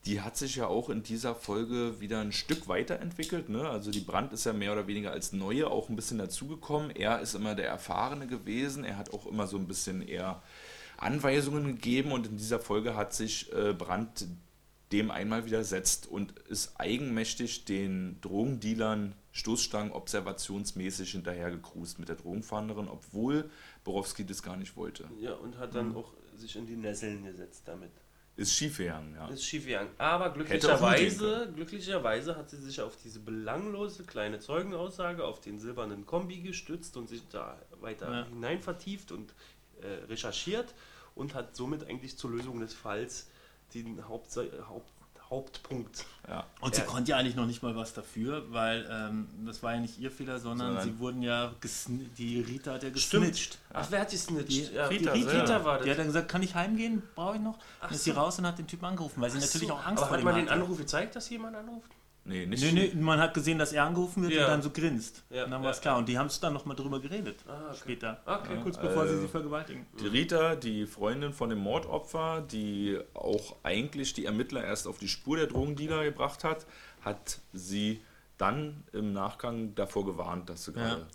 Die hat sich ja auch in dieser Folge wieder ein Stück weiterentwickelt. Ne? Also die Brandt ist ja mehr oder weniger als Neue auch ein bisschen dazugekommen. Er ist immer der Erfahrene gewesen. Er hat auch immer so ein bisschen eher Anweisungen gegeben und in dieser Folge hat sich äh, Brandt dem einmal widersetzt und ist eigenmächtig den Drogendealern Stoßstangen observationsmäßig hinterhergekrust mit der Drogenfahnderin, obwohl Borowski das gar nicht wollte. Ja, und hat dann auch sich in die Nesseln gesetzt damit. Ist schiefgegangen, ja. Ist schiefgegangen. Aber glücklicherweise, glücklicherweise hat sie sich auf diese belanglose kleine Zeugenaussage, auf den silbernen Kombi gestützt und sich da weiter Ja. hinein vertieft und äh, recherchiert und hat somit eigentlich zur Lösung des Falls den Haupt, Haupt, Hauptpunkt. ja. Und sie Ja. konnte ja eigentlich noch nicht mal was dafür, weil ähm, das war ja nicht ihr Fehler, sondern, Sondern- sie wurden ja, die Rita hat ja gesnitcht. Ach, wer hat die snitcht? Die ja, Rita die selber. Rita war das. Die hat dann gesagt, kann ich heimgehen? Brauche ich noch? Dann ist sie so. raus und hat den Typen angerufen, weil sie natürlich So, auch Angst aber hat man den. Anruf gezeigt, dass jemand anruft? Nee, nicht. Nee, nee, man hat gesehen, dass er angerufen wird Ja. und dann so grinst. Ja, und dann ja, war es klar. Und die haben es dann nochmal drüber geredet. Ah, okay. Später. Okay. Kurz bevor sie äh, sie vergewaltigen. Die Rita, die Freundin von dem Mordopfer, die auch eigentlich die Ermittler erst auf die Spur der Drogendealer gebracht hat, hat sie dann im Nachgang davor gewarnt, dass sie gerade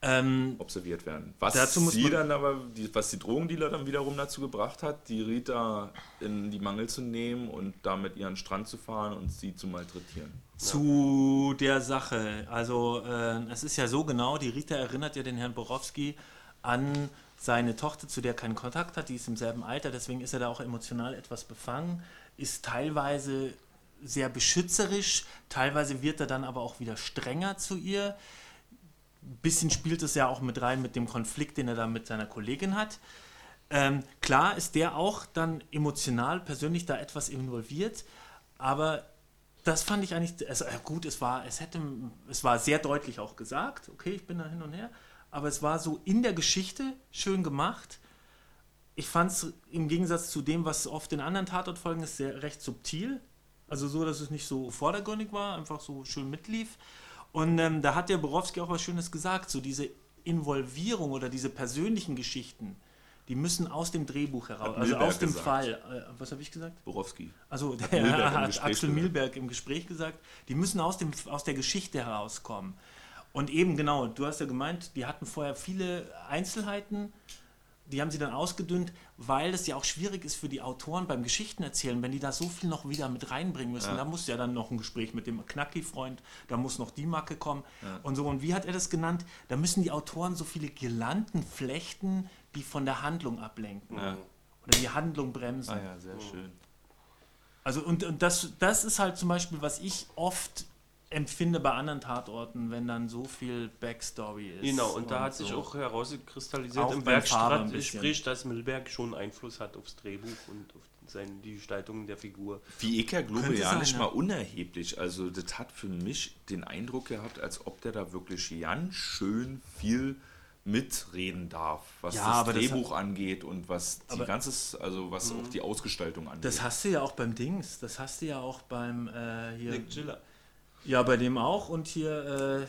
Ähm, observiert werden. Was Dazu muss sie dann aber, die, was die Drogendealer dann wiederum dazu gebracht hat, die Rita in die Mangel zu nehmen und damit ihren Strand zu fahren und sie zu malträtieren. Zu der Sache. Also, äh, es ist ja so genau, die Rita erinnert ja den Herrn Borowski an seine Tochter, zu der er keinen Kontakt hat, die ist im selben Alter, deswegen ist er da auch emotional etwas befangen, ist teilweise sehr beschützerisch, teilweise wird er dann aber auch wieder strenger zu ihr. Bisschen spielt es ja auch mit rein mit dem Konflikt, den er da mit seiner Kollegin hat. Ähm, klar ist der auch dann emotional, persönlich da etwas involviert, aber das fand ich eigentlich, also gut, es war, es hätte, es war sehr deutlich auch gesagt, okay, ich bin da hin und her, aber es war so in der Geschichte schön gemacht. Ich fand es im Gegensatz zu dem, was oft in anderen Tatortfolgen ist, sehr recht subtil. Also so, dass es nicht so vordergründig war, einfach so schön mitlief. Und ähm, da hat der Borowski auch was Schönes gesagt, so diese Involvierung oder diese persönlichen Geschichten, die müssen aus dem Drehbuch heraus, Hat also Milberg aus dem gesagt. Fall. Äh, was habe ich gesagt? Borowski. Also der Milberg im hat Axel. Milberg im Gespräch gesagt, die müssen aus, dem, aus der Geschichte herauskommen. Und eben genau, du hast ja gemeint, die hatten vorher viele Einzelheiten, die haben sie dann ausgedünnt, weil es ja auch schwierig ist für die Autoren beim Geschichtenerzählen, wenn die da so viel noch wieder mit reinbringen müssen. Da muss ja dann noch ein Gespräch mit dem Knacki-Freund, da muss noch die Macke kommen und so. Und wie hat er das genannt? Da müssen die Autoren so viele Girlanden flechten, die von der Handlung ablenken. Ja. Oder die Handlung bremsen. Ah ja, sehr schön. Also und, und das, das ist halt zum Beispiel, was ich oft empfinde bei anderen Tatorten, wenn dann so viel Backstory ist. Genau, und da hat sich so. auch herauskristallisiert Auch im Bergstrat-Gespräch, dass Milberg schon Einfluss hat aufs Drehbuch und auf seine, die Gestaltung der Figur. Wie ich ja glaube, ja sein, nicht mal unerheblich. Also das hat für mich den Eindruck gehabt, als ob der da wirklich ganz schön viel mitreden darf, was Ja, das aber das Drehbuch angeht und was die Aber- ganzes, also was auch die Ausgestaltung angeht. Das hast du ja auch beim Dings, das hast du ja auch beim äh, hier. Nick Giller. Ja, bei dem auch und hier äh,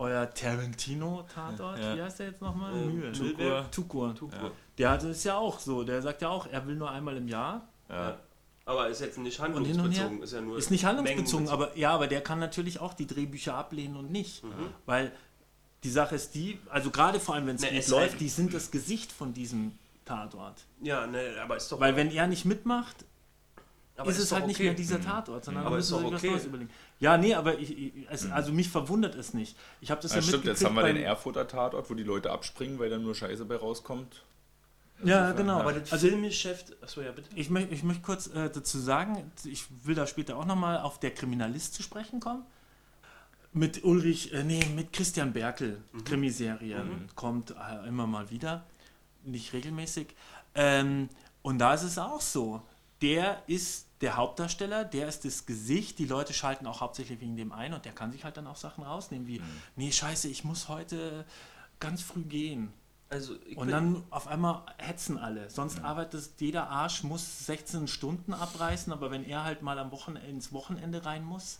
euer Tarantino-Tatort, Ja. wie heißt der jetzt nochmal? Ähm, Mühe. Milberg. Tukur. Tukur. Der hat es ja auch so, der sagt ja auch, er will nur einmal im Jahr. Ja. Aber ist jetzt nicht Und hin und her. handlungsbezogen, ist ja nur Ist nicht handlungsbezogen, aber ja, aber der kann natürlich auch die Drehbücher ablehnen und nicht. Mhm. Weil die Sache ist die, also gerade vor allem, wenn es Ne, gut es läuft, sei- die sind das Gesicht von diesem Tatort. Ja, ne, aber ist doch Weil wenn er nicht mitmacht, aber ist es doch halt nicht okay. mehr dieser Tatort, sondern Aber dann ist müssen doch sie sich okay. was überlegen. Ja, nee, aber ich, ich, es, also mich verwundert es nicht. Ich habe das ja, ja, stimmt, jetzt haben wir den Erfurter Tatort, wo die Leute abspringen, weil dann nur Scheiße bei rauskommt. Ja, genau. Aber das also Filmgeschäft, achso, ja bitte. ich, möchte ich möchte kurz äh, dazu sagen, ich will da später auch nochmal auf der Kriminalist zu sprechen kommen. Mit Ulrich, äh, nee, mit Christian Berkel, Krimiserie, kommt äh, immer mal wieder, nicht regelmäßig. Ähm, und da ist es auch so. Der ist der Hauptdarsteller, der ist das Gesicht, die Leute schalten auch hauptsächlich wegen dem ein und der kann sich halt dann auch Sachen rausnehmen wie, nee, scheiße, ich muss heute ganz früh gehen. Also, Und dann auf einmal hetzen alle. Sonst arbeitet jeder Arsch, muss 16 Stunden abreißen, aber wenn er halt mal am Wochenende, ins Wochenende rein muss,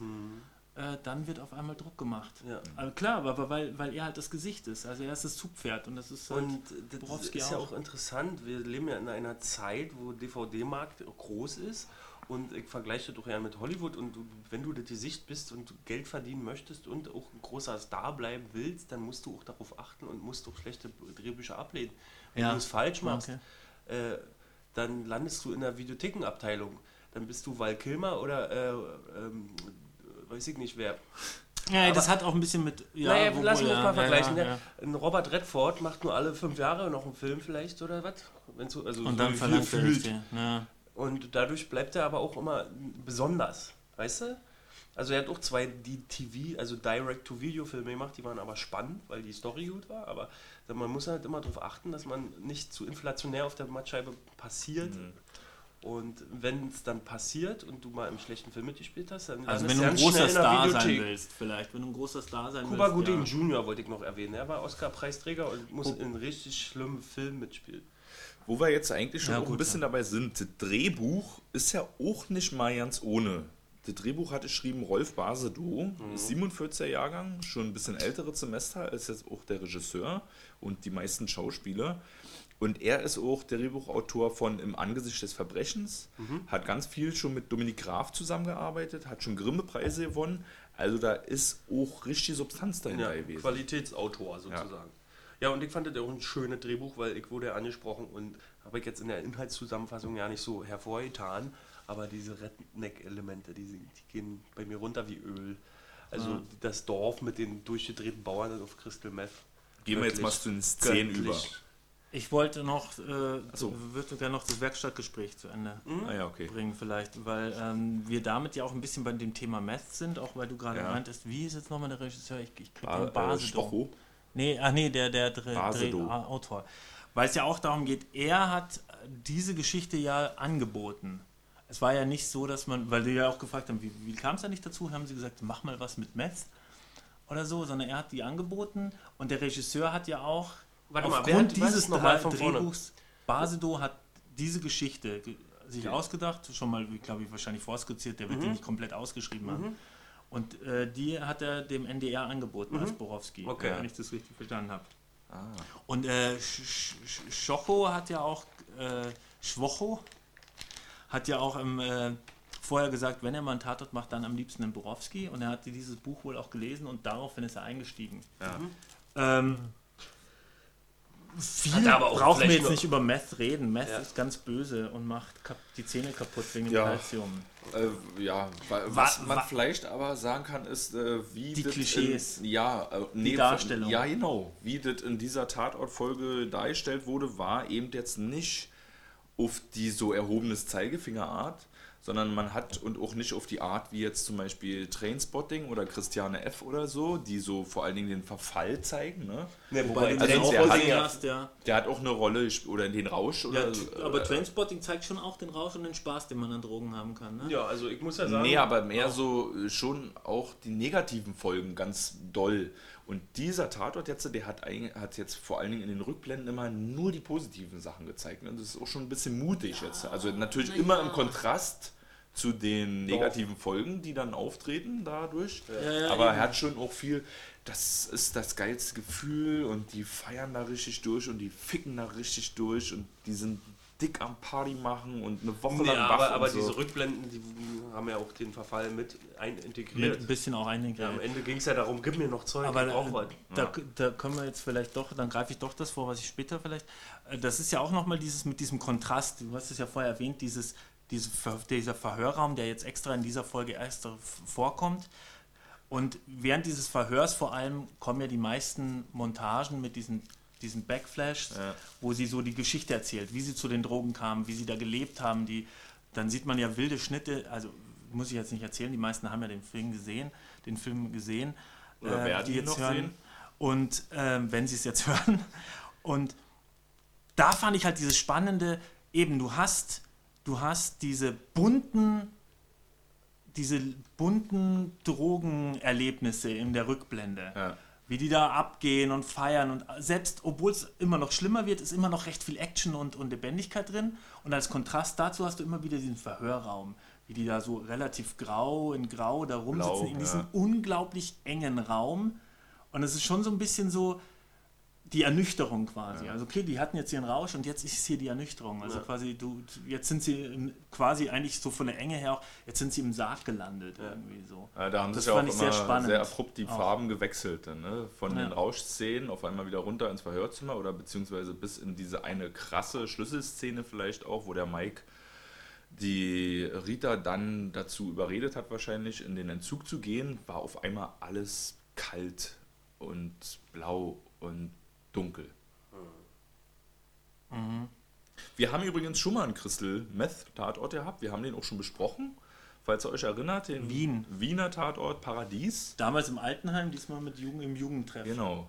äh, dann wird auf einmal Druck gemacht. Ja. Aber klar, aber weil, weil er halt das Gesicht ist. Also er ist das Zugpferd und das ist halt Und das Borowski ist ja auch. auch interessant. Wir leben ja in einer Zeit, wo DVD-Markt groß ist. Und ich vergleiche doch ja mit Hollywood. Und du, wenn du das Gesicht bist und Geld verdienen möchtest und auch ein großer Star bleiben willst, dann musst du auch darauf achten und musst auch schlechte Drehbücher ablehnen. Wenn Ja. du es falsch machst, Okay. äh, dann landest du in der Videothekenabteilung. Dann bist du Val Kilmer oder äh, ähm, weiß ich nicht wer. Ja, das aber- hat auch ein bisschen mit. Ja, naja, wo- lass wo- uns ja, mal ja, vergleichen. Ja, ne? ja. Ein Robert Redford macht nur alle fünf Jahre noch einen Film vielleicht oder was? Wenn's so, also Und so dann verlangt er. Ja. Und dadurch bleibt er aber auch immer besonders, weißt du? Also er hat auch zwei die TV, also Direct-to-Video-Filme gemacht, die waren aber spannend, weil die Story gut war, aber man muss halt immer darauf achten, dass man nicht zu inflationär auf der Mattscheibe passiert. Mhm. Und wenn es dann passiert und du mal im schlechten Film mitgespielt hast, dann Also wenn du ein ganz großer Star sein willst, vielleicht. Wenn du ein großer Star sein Kuba willst. Gooding ja. Jr. wollte ich noch erwähnen. Er war Oscar-Preisträger und muss in richtig schlimmen Filmen mitspielen. Wo wir jetzt eigentlich schon Ja, auch ein gut, bisschen dabei sind, das Drehbuch ist ja auch nicht mal ganz ohne. Das Drehbuch hatte geschrieben Rolf Basedow, Mhm. ist 47er Jahrgang, schon ein bisschen älteres Semester, ist jetzt auch der Regisseur und die meisten Schauspieler. Und er ist auch der Drehbuchautor von Im Angesicht des Verbrechens, Mhm. hat ganz viel schon mit Dominik Graf zusammengearbeitet, hat schon Grimme-Preise gewonnen. Also da ist auch richtig Substanz dahinter Ja, gewesen. Qualitätsautor sozusagen. Ja. und ich fand das auch ein schönes Drehbuch, weil ich wurde ja angesprochen und habe ich jetzt in der Inhaltszusammenfassung ja nicht so hervorgetan, aber diese Redneck-Elemente, die, die gehen bei mir runter wie Öl. Also das Dorf mit den durchgedrehten Bauern auf Crystal Meth. Gehen wir jetzt mal zu den Szenen über. Ich wollte noch, äh, so. würde gerne noch das Werkstattgespräch zu Ende Ah ja, okay. bringen vielleicht, weil ähm, wir damit ja auch ein bisschen bei dem Thema Meth sind, auch weil du gerade Ja. meintest, wie ist jetzt nochmal der Regisseur? Ich, ich krieg Ba den äh. Nee, ach nee, der, der Basedow. Dreh, Autor. Weil es ja auch darum geht, er hat diese Geschichte ja angeboten. Es war ja nicht so, dass man, weil die ja auch gefragt haben, wie, wie kam es da nicht dazu, haben sie gesagt, mach mal was mit Meth oder so, sondern er hat die angeboten und der Regisseur hat ja auch Warte mal, aufgrund wer hat- dieses ist noch mal Dreh- von? Drehbuchs, Basedow hat diese Geschichte ge- sich ausgedacht, schon mal, glaube ich, wahrscheinlich vorskizziert, der wird Mhm. die nicht komplett ausgeschrieben haben. Und äh, die hat er dem NDR angeboten als Borowski, Mhm. Okay. wenn ich das richtig verstanden habe. Ah. Und äh, Sch- Sch- Schocho hat ja auch, äh, Schwocho hat ja auch im, äh, vorher gesagt, wenn er mal einen Tatort macht, dann am liebsten den Borowski. Und er hat dieses Buch wohl auch gelesen und daraufhin ist er eingestiegen. Ja. Ähm, viel Hat aber auch brauchen wir jetzt nicht über Meth reden. Meth Ja. ist ganz böse und macht kap die Zähne kaputt wegen dem Ja. Calcium. Äh, ja, wa- was man vielleicht aber sagen kann, ist, äh, wie Die das Klischees. In, ja, äh, nee, Darstellung. Ja, genau. Wie das in dieser Tatortfolge dargestellt wurde, war eben jetzt nicht auf die so erhobenes Zeigefingerart, sondern man hat und auch nicht auf die Art wie jetzt zum Beispiel Trainspotting oder Christiane F. oder so, die so vor allen Dingen den Verfall zeigen. Ne? Ne, Wobei also den der Trainspotting hat- hast, ja. Der hat auch eine Rolle oder den Rausch oder ja. so, Aber äh, Trainspotting zeigt schon auch den Rausch und den Spaß, den man an Drogen haben kann. Ne? Ja, also ich muss ja sagen. Nee, aber mehr so äh, schon auch die negativen Folgen ganz doll. Und dieser Tatort jetzt, der hat, eigentlich- hat jetzt vor allen Dingen in den Rückblenden immer nur die positiven Sachen gezeigt. Und das ist auch schon ein bisschen mutig jetzt. Also natürlich immer im Kontrast zu den negativen Folgen, die dann auftreten dadurch. Ja, ja, aber eben. er hat schon auch viel, das ist das geilste Gefühl und die feiern da richtig durch und die ficken da richtig durch und die sind dick am Party machen und eine Woche lang wach aber, aber so. diese Rückblenden, die haben ja auch den Verfall mit ein Mit integriert. ein bisschen auch Ja, einigriert. am Ende ging es ja darum, gib mir noch Zeug, Aber ich brauch äh, was. da, da können wir jetzt vielleicht doch, dann greife ich doch das vor, was ich später vielleicht. Das ist ja auch nochmal dieses mit diesem Kontrast, du hast es ja vorher erwähnt, dieses, diese, dieser Verhörraum, der jetzt extra in dieser Folge erst vorkommt. Und während dieses Verhörs vor allem kommen ja die meisten Montagen mit diesen, diesen Backflashs, Ja. wo sie so die Geschichte erzählt, wie sie zu den Drogen kamen, wie sie da gelebt haben. Die, dann sieht man ja wilde Schnitte, also muss ich jetzt nicht erzählen, die meisten haben ja den Film gesehen, den Film gesehen. Oder werden die jetzt hören. sehen. Und ähm, wenn sie es jetzt hören. Und da fand ich halt dieses Spannende, eben du hast, du hast diese bunten, diese bunten Drogenerlebnisse in der Rückblende. Ja. Wie die da abgehen und feiern und selbst, obwohl es immer noch schlimmer wird, ist immer noch recht viel Action und, und Lebendigkeit drin. Und als Kontrast dazu hast du immer wieder diesen Verhörraum, wie die da so relativ grau in grau da rumsitzen Blau, in diesem ja. unglaublich engen Raum. Und es ist schon so ein bisschen so die Ernüchterung quasi. Also okay, die hatten jetzt ihren Rausch und jetzt ist hier die Ernüchterung. Also quasi du, jetzt sind sie im, quasi eigentlich so von der Enge her auch, jetzt sind sie im Sarg gelandet irgendwie so. Ja, da haben Das sich ja auch fand ich sehr immer sehr, spannend. abrupt die Auch. Farben gewechselt. Dann, ne? Von Ja. den Rauschszenen auf einmal wieder runter ins Verhörzimmer oder beziehungsweise bis in diese eine krasse Schlüsselszene vielleicht auch, wo der Mike die Rita dann dazu überredet hat, wahrscheinlich in den Entzug zu gehen, war auf einmal alles kalt und blau und dunkel. Mhm. Wir haben übrigens schon mal einen Crystal Meth Tatort gehabt. Wir haben den auch schon besprochen. Falls ihr euch erinnert, den Wien. Wiener Tatort Paradies. Damals im Altenheim, diesmal mit Jugend, im Jugendtreff. Genau.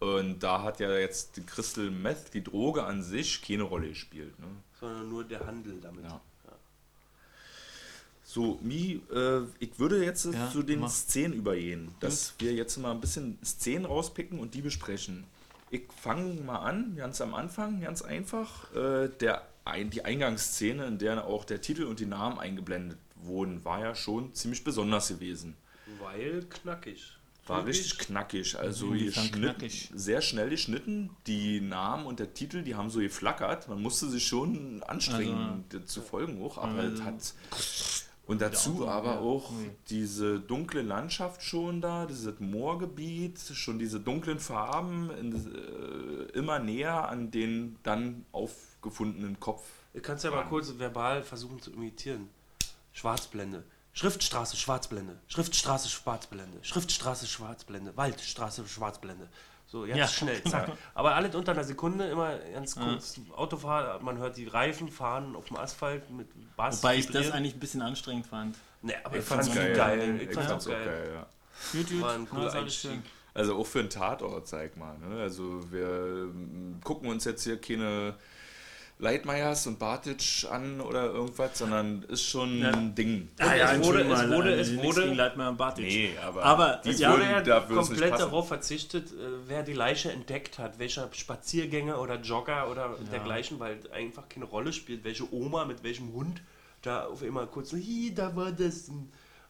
Und da hat ja jetzt die Crystal Meth, die Droge an sich, keine Rolle gespielt. Ne? Sondern nur der Handel damit. Ja. So, Mi, äh, ich würde jetzt Ja, zu den mach. Szenen übergehen, dass wir jetzt mal ein bisschen Szenen rauspicken und die besprechen. Ich fange mal an, ganz am Anfang, ganz einfach. Äh, der, ein, die Eingangsszene, in der auch der Titel und die Namen eingeblendet wurden, war ja schon ziemlich besonders gewesen. Weil knackig. War richtig knackig, also geschnitten, knackig? sehr schnell geschnitten. Die Namen und der Titel, die haben so geflackert. Man musste sich schon anstrengen, Also, zu folgen auch, aber also- es hat und dazu aber auch Ui. diese dunkle Landschaft schon da, dieses Moorgebiet, schon diese dunklen Farben in, äh, immer näher an den dann aufgefundenen Kopf. Du kannst ja mal kurz verbal versuchen zu imitieren. Schwarzblende. Schriftstraße, Schwarzblende. Schriftstraße, Schwarzblende. Schriftstraße, Schwarzblende. Waldstraße, Schwarzblende. So, ganz Ja, schnell, zack. Aber alles unter einer Sekunde, immer ganz kurz. Autofahrt, man hört die Reifen fahren auf dem Asphalt mit Bass. Wobei ich das eigentlich ein bisschen anstrengend fand. Nee, aber ich Ich fand's fand's geil. geil. Ich auch auch geil. geil, ja. Gut, gut. War ein cooler Na, ist alles Einstieg. schön. Also auch für einen Tatort, sag mal. Ne? Also wir ähm, gucken uns jetzt hier keine Leitmeiers und Bartic an oder irgendwas, sondern ist schon Ja. ein Ding. Ah, ja, es wurde- es wurde- äh, es wurde- gegen Leitmeier und Bartic. Nee, aber, Aber die es Ja, wurde würden, ja komplett darauf verzichtet, äh, wer die Leiche entdeckt hat, welcher Spaziergänger oder Jogger oder dergleichen, weil einfach keine Rolle spielt, welche Oma mit welchem Hund da auf einmal kurz so, hi, da war das.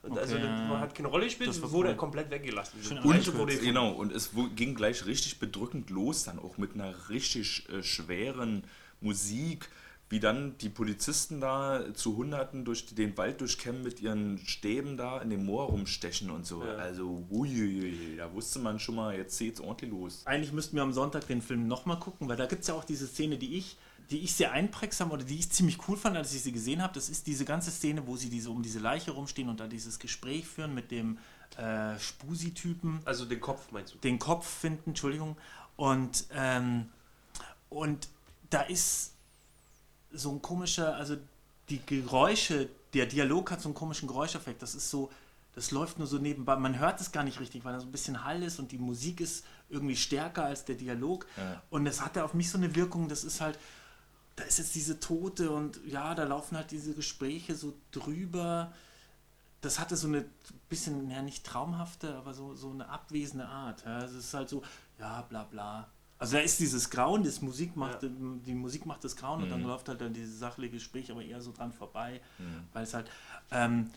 Und also Okay, ja. war- hat keine Rolle gespielt, Das wurde cool. komplett weggelassen. Leiche wurde. Genau, und es ging gleich richtig bedrückend los, dann auch mit einer richtig äh, schweren Musik, wie dann die Polizisten da zu Hunderten durch den Wald durchkämmen mit ihren Stäben da in dem Moor rumstechen und so. Ja. Also, uiuiui, da wusste man schon mal, jetzt geht's ordentlich los. Eigentlich müssten wir am Sonntag den Film nochmal gucken, weil da gibt es ja auch diese Szene, die ich, die ich sehr einprägsam oder die ich ziemlich cool fand, als ich sie gesehen habe. Das ist diese ganze Szene, wo sie diese, um diese Leiche rumstehen und da dieses Gespräch führen mit dem äh, Spusi-Typen. Also den Kopf meinst du? den Kopf finden, Entschuldigung. Und, ähm, und da ist so ein komischer, also die Geräusche, der Dialog hat so einen komischen Geräuscheffekt. Das ist so, das läuft nur so nebenbei. Man hört es gar nicht richtig, weil da so ein bisschen Hall ist und die Musik ist irgendwie stärker als der Dialog. Ja. Und das hat ja auf mich so eine Wirkung, das ist halt, da ist jetzt diese Tote und ja, da laufen halt diese Gespräche so drüber. Das hatte so eine bisschen, ja nicht traumhafte, aber so, so eine abwesende Art. Ja, es ist halt so, ja, bla bla. Also da ist dieses Grauen, das Musik macht, die Musik macht das Grauen und dann läuft halt dann dieses sachliche Gespräch aber eher so dran vorbei, weil es halt, ähm,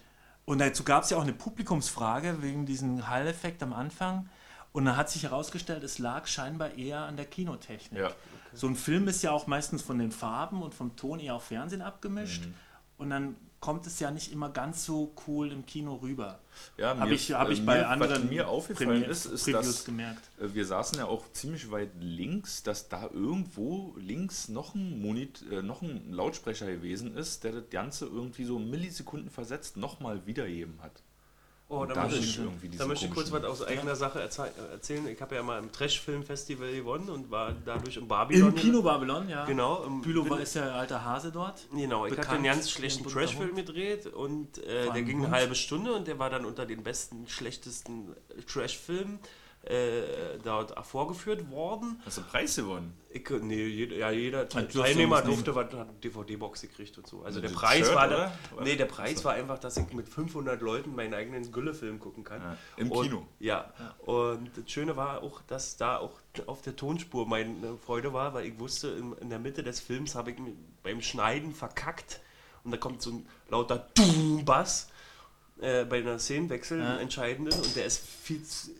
und dazu gab es ja auch eine Publikumsfrage wegen diesem Hall-Effekt am Anfang und dann hat sich herausgestellt, es lag scheinbar eher an der Kinotechnik. Ja. So ein Film ist ja auch meistens von den Farben und vom Ton eher auf Fernsehen abgemischt. Mhm. Und dann kommt es ja nicht immer ganz so cool im Kino rüber. Ja, Habe ich, hab ich äh, bei mir, anderen Was mir aufgefallen Premier- ist, ist, Previews dass gemerkt. äh, wir saßen ja auch ziemlich weit links, dass da irgendwo links noch ein, Monit äh, noch ein Lautsprecher gewesen ist, der das Ganze irgendwie so Millisekunden versetzt nochmal wiedergeben hat. Oh, da möchte ich, da möchte ich kurz was aus eigener Sache erzei- äh, erzählen. Ich habe ja mal im Trash-Film-Festival gewonnen und war dadurch im Babylon. Im Kino Babylon, ja. Genau. Im, Bülow war ist ja alter Hase dort. Genau, ich bekannt einen ganz schlechten Trash-Film gedreht und äh, der ging eine halbe Stunde und der war dann unter den besten, schlechtesten Trash-Filmen äh, dort vorgeführt worden. Hast du einen Preis gewonnen? Ich, nee, jeder, ja, jeder Teilnehmer durfte was, hat eine DVD-Box gekriegt und so. Also der Preis Shirt, war oder? da, nee, der Preis war einfach, dass ich mit 500 Leuten meinen eigenen Gülle-Film gucken kann. Ja, im und, Kino. Ja. Und das Schöne war auch, dass da auch auf der Tonspur meine Freude war, weil ich wusste, in, in der Mitte des Films habe ich mich beim Schneiden verkackt und da kommt so ein lauter Dum-Bass äh, bei einer Szenenwechsel, Ja. entscheidenden, und der ist viel zu,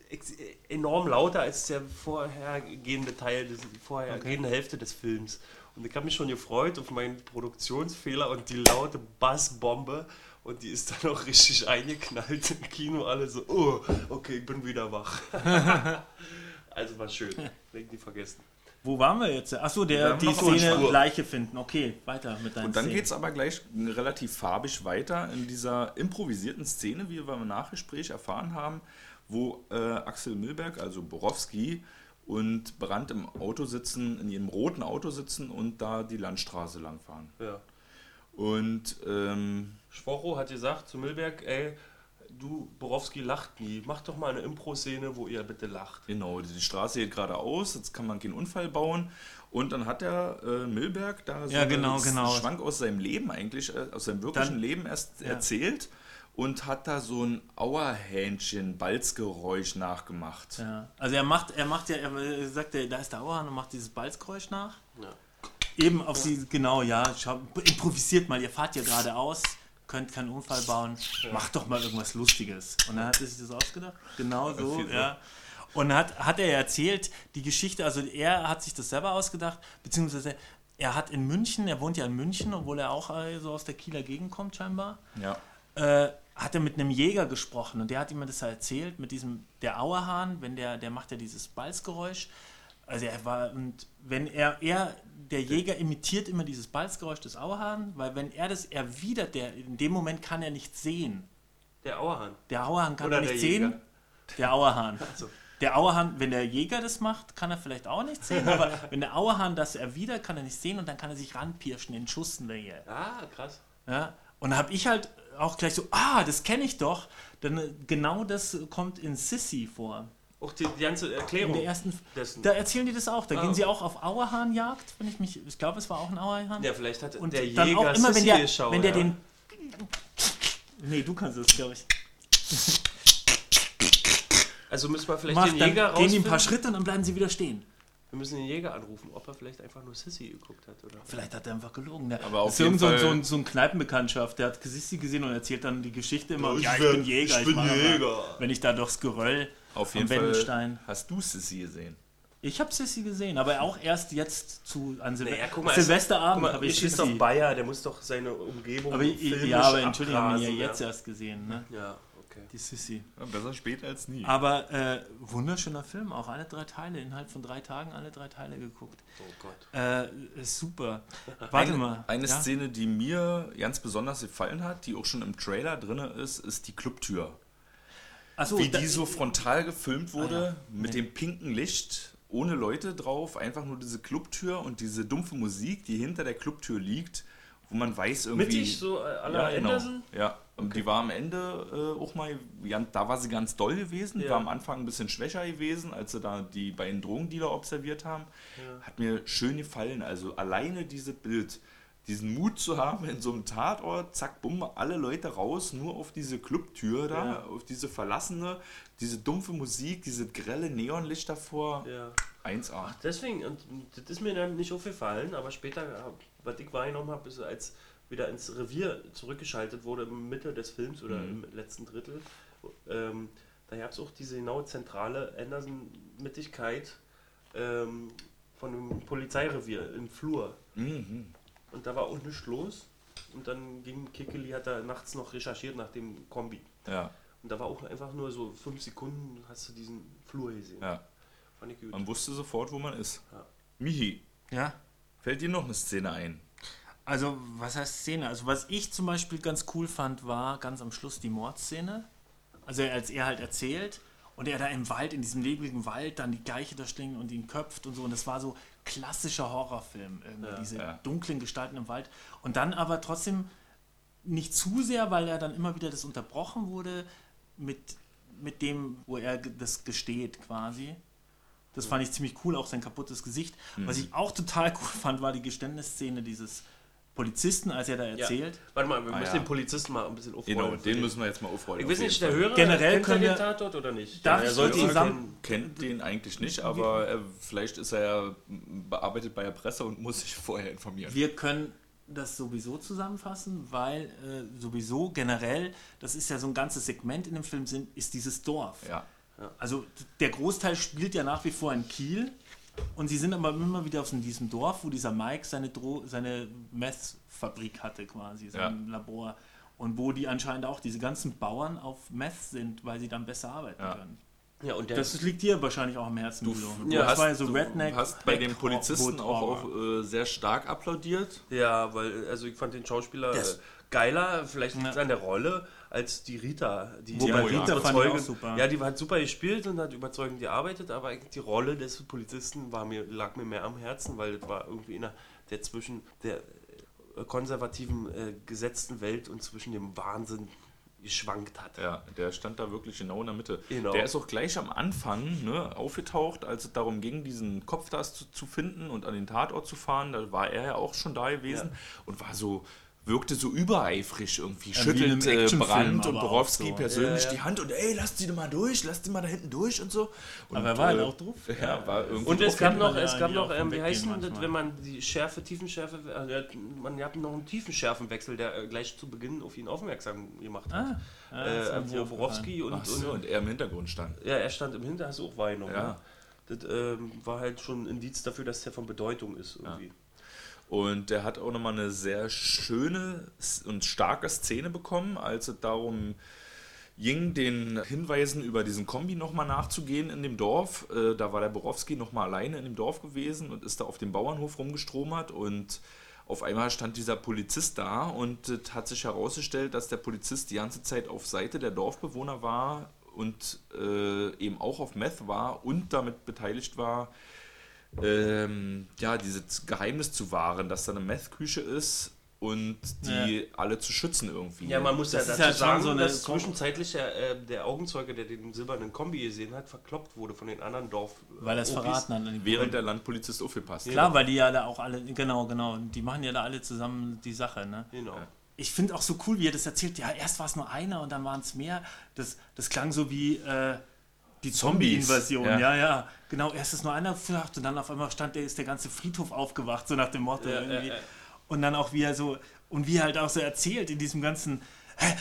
enorm lauter als der vorhergehende Teil, des, die vorhergehende Hälfte des Films. Und ich habe mich schon gefreut auf meinen Produktionsfehler und die laute Bassbombe. Und die ist dann auch richtig eingeknallt im Kino. Alle so, oh, okay, ich bin wieder wach. also war schön. Denk nie vergessen. Wo waren wir jetzt? Achso, der die Szene. Leiche finden. Okay, weiter mit deinen Und dann geht es aber gleich relativ farbig weiter in dieser improvisierten Szene, wie wir im Nachgespräch erfahren haben, wo äh, Axel Milberg, also Borowski, und Brandt im Auto sitzen, in ihrem roten Auto sitzen und da die Landstraße langfahren. Ja. Und ähm, Schwocho hat gesagt zu Milberg, ey, du, Borowski lacht nie. Mach doch mal eine Impro-Szene, wo ihr bitte lacht. genau, die Straße geht geradeaus, jetzt kann man keinen Unfall bauen. Und dann hat der äh, Milberg da so Ja, genau, einen genau. Schwank aus seinem Leben eigentlich, äh, aus seinem wirklichen Dann- Leben erst ja. erzählt und hat da so ein Auerhähnchen, Balzgeräusch nachgemacht. Ja. Also er macht, er macht ja, er sagt, ja, da ist der Auerhahn und macht dieses Balzgeräusch nach. Ja. Eben auf sie, genau, ja, improvisiert mal, ihr fahrt ja geradeaus, könnt keinen Unfall bauen, macht doch mal irgendwas Lustiges. Und dann hat er sich das ausgedacht, genau so. ja. Und hat, hat er erzählt, die Geschichte, also er hat sich das selber ausgedacht, beziehungsweise er hat in München, er wohnt ja in München, obwohl er auch äh, so aus der Kieler Gegend kommt scheinbar, Ja. äh, hat er mit einem Jäger gesprochen und der hat ihm das erzählt mit diesem, der Auerhahn, wenn der, der macht ja dieses Balzgeräusch. Also er war, und wenn er, er, der Jäger imitiert immer dieses Balzgeräusch des Auerhahn, weil wenn er das erwidert, der, in dem Moment kann er nicht sehen. Der Auerhahn. Der Auerhahn kann Oder er nicht sehen. Der Auerhahn. Also, Der Auerhahn, wenn der Jäger das macht, kann er vielleicht auch nicht sehen, aber wenn der Auerhahn das erwidert, kann er nicht sehen und dann kann er sich ranpirschen in Schussnähe. Ah, krass. Ja? Und da habe ich halt auch gleich so, ah, das kenne ich doch. Denn genau das kommt in Sissy vor. Auch die, die ganze In Erklärung. der ersten, dessen. da erzählen die das auch. Da Ah. gehen sie auch auf Auerhahnjagd, wenn ich mich, ich glaube, es war auch ein Auerhahn. ja, vielleicht hat und der dann Jäger auch immer, wenn der, geschaut, wenn der ja. den. Nee, du kannst es, glaube ich. Also müssen wir vielleicht Macht, den dann Jäger gehen die ein paar Schritte und dann bleiben sie wieder stehen. Wir müssen den Jäger anrufen, ob er vielleicht einfach nur Sissy geguckt hat, oder? Vielleicht hat er einfach gelogen. Der, Aber auf das ist jeden irgend so, ein- Fall- so, ein- so ein Kneipenbekanntschaft, der hat Sissi gesehen und erzählt dann die Geschichte immer. Ja, ich ja, ich wär- bin Jäger. ich bin aber- Jäger. Wenn ich da durchs Geröll Auf am jeden Fall Wendenstein. hast du Sissy gesehen. Ich habe Sissy gesehen, aber auch erst jetzt zu an Silve Naja, guck mal, Silvesterabend Guck mal, habe ich ich ist doch Sissy. Bayer, der muss doch seine Umgebung Aber ich, filmisch ja, aber Entschuldigung, haben wir ja jetzt erst gesehen, ne? Ja, okay. Die Sissy. Ja, besser spät als nie. Aber äh, wunderschöner Film, auch alle drei Teile, innerhalb von drei Tagen alle drei Teile geguckt. Oh Gott. Äh, super. Warte eine, mal. Eine ja? Szene, die mir ganz besonders gefallen hat, die auch schon im Trailer drin ist, ist die Clubtür. Achso, Wie da- die so frontal gefilmt wurde, Ah, ja. mit Nee. dem pinken Licht, ohne Leute drauf, einfach nur diese Clubtür und diese dumpfe Musik, die hinter der Clubtür liegt, wo man weiß irgendwie... Mittig, so äh, à la ja, genau. Anderson? Ja, und die war am Ende äh, auch mal, ja, da war sie ganz doll gewesen, Ja. war am Anfang ein bisschen schwächer gewesen, als sie da die beiden Drogendealer observiert haben. Hat mir schön gefallen, also alleine dieses Bild, diesen Mut zu haben, in so einem Tatort, zack, bumm, alle Leute raus, nur auf diese Clubtür da, Ja. auf diese verlassene, diese dumpfe Musik, diese grelle Neonlicht davor, Ja. 1A. Deswegen, und das ist mir dann nicht aufgefallen, aber später, äh, was ich wahrgenommen habe, ist, als wieder ins Revier zurückgeschaltet wurde im Mitte des Films oder Mhm. im letzten Drittel, ähm, da gab es auch diese genaue zentrale Anderson-Mittigkeit ähm, von dem Polizeirevier im Flur. Mhm. Und da war auch nichts los. Und dann ging Kikeli, hat da nachts noch recherchiert nach dem Kombi. Ja, Und da war auch einfach nur so fünf Sekunden, hast du diesen Flur gesehen. ja. Fand ich gut. Man wusste sofort, wo man ist. Ja. Michi, Ja. Fällt dir noch eine Szene ein? Also, was heißt Szene? Also, was ich zum Beispiel ganz cool fand, war ganz am Schluss die Mordszene. Also, als er halt erzählt und er da im Wald, in diesem nebligen Wald, dann die Geiche da stehen und ihn köpft und so. Und das war so klassischer Horrorfilm, Ja, diese ja. dunklen Gestalten im Wald. Und dann aber trotzdem nicht zu sehr, weil er dann immer wieder das unterbrochen wurde mit, mit dem, wo er das gesteht quasi. Das fand ich ziemlich cool, auch sein kaputtes Gesicht. Was ich auch total cool fand, war die Geständnisszene dieses Polizisten, als er da erzählt. Warte mal, wir Ah, müssen ja. den Polizisten mal ein bisschen aufrollen. Genau, den müssen wir jetzt mal aufrollen. Ich weiß nicht, der. Hörer Generell kennt können er wir- den Tatort oder nicht? Darf er ich sollte ihn zusammen- kennen. kennt den eigentlich nicht, aber äh, vielleicht ist er ja bearbeitet bei der Presse und muss sich vorher informieren. Wir können das sowieso zusammenfassen, weil äh, sowieso generell, das ist ja so ein ganzes Segment in dem Film, sind, ist dieses Dorf. Ja, Also der Großteil spielt ja nach wie vor in Kiel und sie sind aber immer wieder aus diesem Dorf, wo dieser Mike seine, Dro seine Messfabrik hatte quasi, sein Labor. Und wo die anscheinend auch diese ganzen Bauern auf Meth sind, weil sie dann besser arbeiten Ja. können. Ja, und der, Das liegt dir wahrscheinlich auch am Herzen, du, du, Ja, hast, war ja so du Redneck. hast bei den Polizisten auch, auch äh, sehr stark applaudiert. ja, weil, also ich fand den Schauspieler äh, geiler, vielleicht liegt es Ja. an der Rolle, als die Rita. Die Wobei die Rita fand ich auch super. Ja, die hat super gespielt und hat überzeugend gearbeitet, aber eigentlich die Rolle des Polizisten war mir, lag mir mehr am Herzen, weil das war irgendwie einer, der zwischen der äh, konservativen, äh, gesetzten Welt und zwischen dem Wahnsinn geschwankt hat. Ja, der stand da wirklich genau in der Mitte. Genau. Der ist auch gleich am Anfang ne, aufgetaucht, als es darum ging, diesen Kopf da zu, zu finden und an den Tatort zu fahren. Da war er ja auch schon da gewesen und war so wirkte so übereifrig irgendwie, Ja, schüttelt äh, Brandt und Borowski so. persönlich Ja, ja. die Hand und ey, lasst sie doch mal durch, lasst sie mal da hinten durch und so. Und, Aber er war halt äh, auch drauf. Ja, war irgendwie Und es gab noch, es gab noch, ähm, wie heißt denn das, wenn man die Schärfe, Tiefenschärfe, hat- man hat noch einen Tiefenschärfenwechsel, der äh, gleich zu Beginn auf ihn aufmerksam gemacht hat. Ah, ah, äh, wo. Borowski und, so, und, und er im Hintergrund stand. ja, er stand im Hinter, hast du auch wahrgenommen. Ja. ne? Das ähm, war halt schon ein Indiz dafür, dass der von Bedeutung ist irgendwie. Und der hat auch nochmal eine sehr schöne und starke Szene bekommen, als es darum ging, den Hinweisen über diesen Kombi nochmal nachzugehen in dem Dorf. Äh, Da war der Borowski nochmal alleine in dem Dorf gewesen und ist da auf dem Bauernhof rumgestromert und auf einmal stand dieser Polizist da und es hat sich herausgestellt, dass der Polizist die ganze Zeit auf Seite der Dorfbewohner war und äh, eben auch auf Meth war und damit beteiligt war, ähm, ja, dieses Geheimnis zu wahren, dass da eine Meth-Küche ist und die alle zu schützen irgendwie. Ja, man muss ja Das ist dazu ja schon sagen, so eine- dass zwischenzeitlich der, äh, der Augenzeuge, der den silbernen Kombi gesehen hat, verkloppt wurde von den anderen Dorf. Weil er es Opis. verraten hat. die Während der Landpolizist aufgepasst Klar, weil die ja da auch alle, genau, genau, die machen ja da alle zusammen die Sache, ne? Genau. Ich finde auch so cool, wie er das erzählt. Ja, erst war es nur einer und dann waren es mehr. Das, das klang so wie äh, die Zombie-Invasion. Ja. Ja. ja, Genau, erst ist nur einer gefragt und dann auf einmal stand der, ist der ganze Friedhof aufgewacht, so nach dem Motto Ja, irgendwie. ja, ja. Und dann auch wie er so, und wie er halt auch so erzählt in diesem ganzen, "Hä,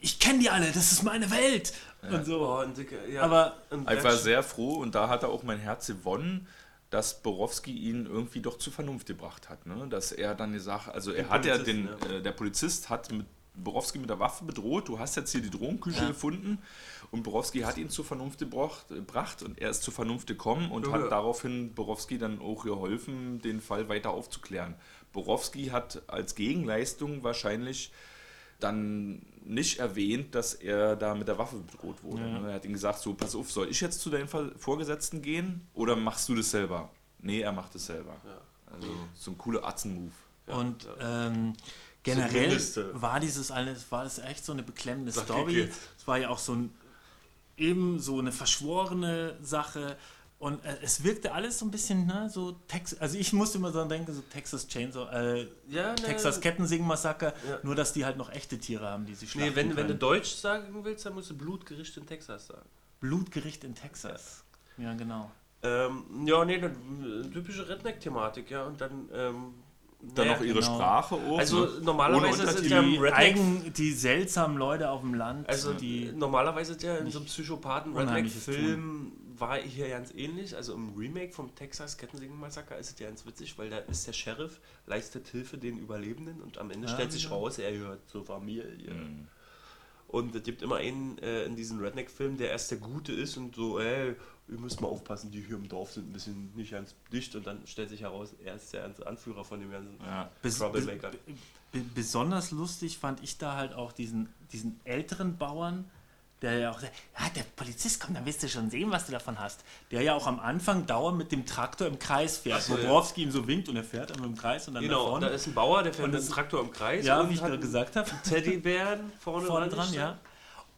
ich kenne die alle, das ist meine Welt. Und so. Oh, und, Aber und Ich war sehr froh und da hat er auch mein Herz gewonnen, dass Borowski ihn irgendwie doch zur Vernunft gebracht hat. Ne? Dass er dann gesagt, also er Der hat ja Polizist, den, äh, der Polizist hat mit Borowski mit der Waffe bedroht, du hast jetzt hier die Drogenküche Ja. Und Borowski hat ihn zur Vernunft gebracht, gebracht und er ist zur Vernunft gekommen und Ja. hat daraufhin Borowski dann auch geholfen, den Fall weiter aufzuklären. Borowski hat als Gegenleistung wahrscheinlich dann nicht erwähnt, dass er da mit der Waffe bedroht wurde. Ja. Er hat ihm gesagt, so, pass auf, soll ich jetzt zu deinen Vorgesetzten gehen oder machst du das selber? Nee, er macht es selber. Also so ein cooler Atzen-Move. Und ähm, generell war dieses alles, war das echt so eine beklemmende Sag Story. Es war ja auch so ein eben so eine verschworene Sache. Und äh, es wirkte alles so ein bisschen, ne, so Tex also ich musste immer so denken, so Texas Chainsaw, äh, Ja, ne, Texas Kettensägen-Massaker, Ja. nur dass die halt noch echte Tiere haben, die sie schlachten Nee, wenn, wenn du. Deutsch sagen willst, dann musst du Blutgericht in Texas sagen. Blutgericht in Texas. Ja, genau. Ähm, ja, nee, eine typische Redneck-Thematik, ja. Und dann, ähm, Dann naja, noch ihre genau. Sprache auch. Also ne? normalerweise ja im Die, eigen, die seltsamen Leute auf dem Land, Also die normalerweise ist ja in so einem psychopathen Redneck-Film war hier ganz ähnlich. Also im Remake vom Texas Kettensägen-Massaker ist es ja ganz witzig, weil da ist der Sheriff, leistet Hilfe den Überlebenden und am Ende Ja, stellt sich raus, er gehört zur Familie. Mhm. Und es gibt immer einen äh, in diesen Redneck-Filmen, der erst der Gute ist und so, ey, ihr müsst mal aufpassen, die hier im Dorf sind ein bisschen nicht ganz dicht und dann stellt sich heraus, er ist der Anführer von dem ganzen Ja. Bes- Troublemaker. be- be- besonders lustig fand ich da halt auch diesen, diesen älteren Bauern, der ja auch sagt, ja, der Polizist kommt, dann wirst du schon sehen, was du davon hast. Der ja auch am Anfang dauernd mit dem Traktor im Kreis fährt. So, wo ja. Ihm so winkt und er fährt einmal im Kreis und dann Genau, da vorne. ist ein Bauer, der fährt mit dem Traktor im Kreis Ja, wie ich gerade gesagt habe. Teddybären vorne, Vorne dran, ja.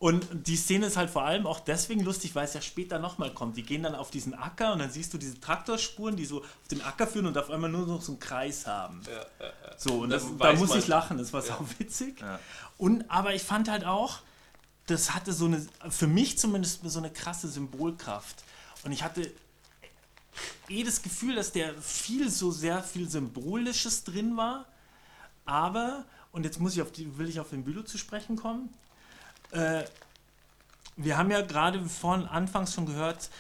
Und die Szene ist halt vor allem auch deswegen lustig, weil es ja später nochmal kommt. Die gehen dann auf diesen Acker und dann siehst du diese Traktorspuren, die so auf den Acker führen und auf einmal nur noch so einen Kreis haben. So, und das, da muss man- ich lachen, das war sau witzig. Ja. Und, aber ich fand halt auch, das hatte so eine, für mich zumindest so eine krasse Symbolkraft. Und ich hatte eh das Gefühl, dass der viel, so sehr viel Symbolisches drin war. Aber, und jetzt muss ich auf die, will ich auf den Bülow zu sprechen kommen. Äh, wir haben ja gerade vorhin anfangs schon gehört,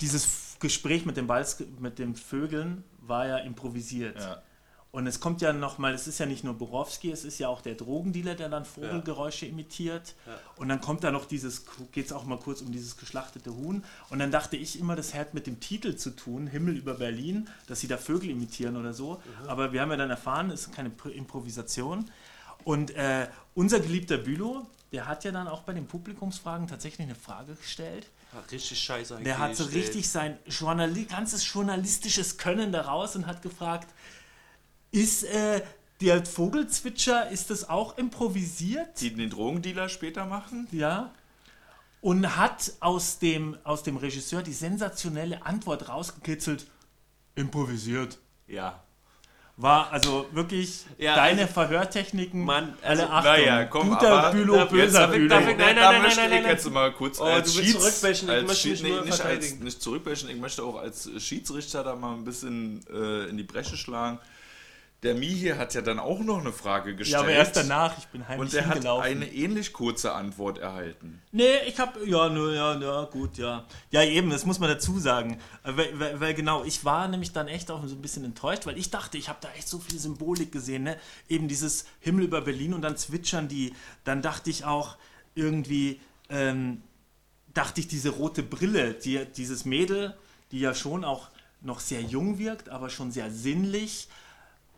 dieses Gespräch mit den, Balz, mit den Vögeln war ja improvisiert. Ja. Und es kommt ja nochmal, es ist ja nicht nur Borowski, es ist ja auch der Drogendealer, der dann Vogelgeräusche imitiert. Ja. Und dann kommt da noch dieses, geht es auch mal kurz um dieses geschlachtete Huhn. Und dann dachte ich immer, das hat mit dem Titel zu tun, Himmel über Berlin, dass sie da Vögel imitieren oder so. Aber wir haben ja dann erfahren, es ist keine Pro- Improvisation. Und äh, unser geliebter Bülow, der hat ja dann auch bei den Publikumsfragen tatsächlich eine Frage gestellt. Hat richtig scheiße Der hat so gestellt. richtig sein Journali ganzes journalistisches Können daraus und hat gefragt, ist äh, der Vogelzwitscher, ist das auch improvisiert? Die den Drogendealer später machen? Ja. Und hat aus dem, aus dem Regisseur die sensationelle Antwort rausgekitzelt, improvisiert. Ja. War also wirklich Ja, deine also- Verhörtechniken, Mann, alle also- Achtung. naja, komm, Guter aber- Bülow, Darf- böser Bülow. darf ich- nein, da nein, möchte nein, ich nein, jetzt mal kurz Oh, als Schieds- ich als möchte mich Schied- nur nee, nicht, als, nicht zurückwäschen, ich möchte auch als Schiedsrichter da mal ein bisschen äh, in die Bresche schlagen. Der Mi hier hat ja dann auch noch eine Frage Ja, gestellt. aber erst danach, ich bin heimlich Und der hat eine ähnlich kurze Antwort erhalten. Nee, ich hab, ja, nur, ja, ja, gut, ja. Ja, eben, das muss man dazu sagen. Weil, weil, weil genau, ich war nämlich dann echt auch so ein bisschen enttäuscht, weil ich dachte, ich habe da echt so viel Symbolik gesehen, ne? Eben dieses Himmel über Berlin und dann zwitschern die. Dann dachte ich auch irgendwie, ähm, dachte ich, diese rote Brille, die, dieses Mädel, die ja schon auch noch sehr jung wirkt, aber schon sehr sinnlich.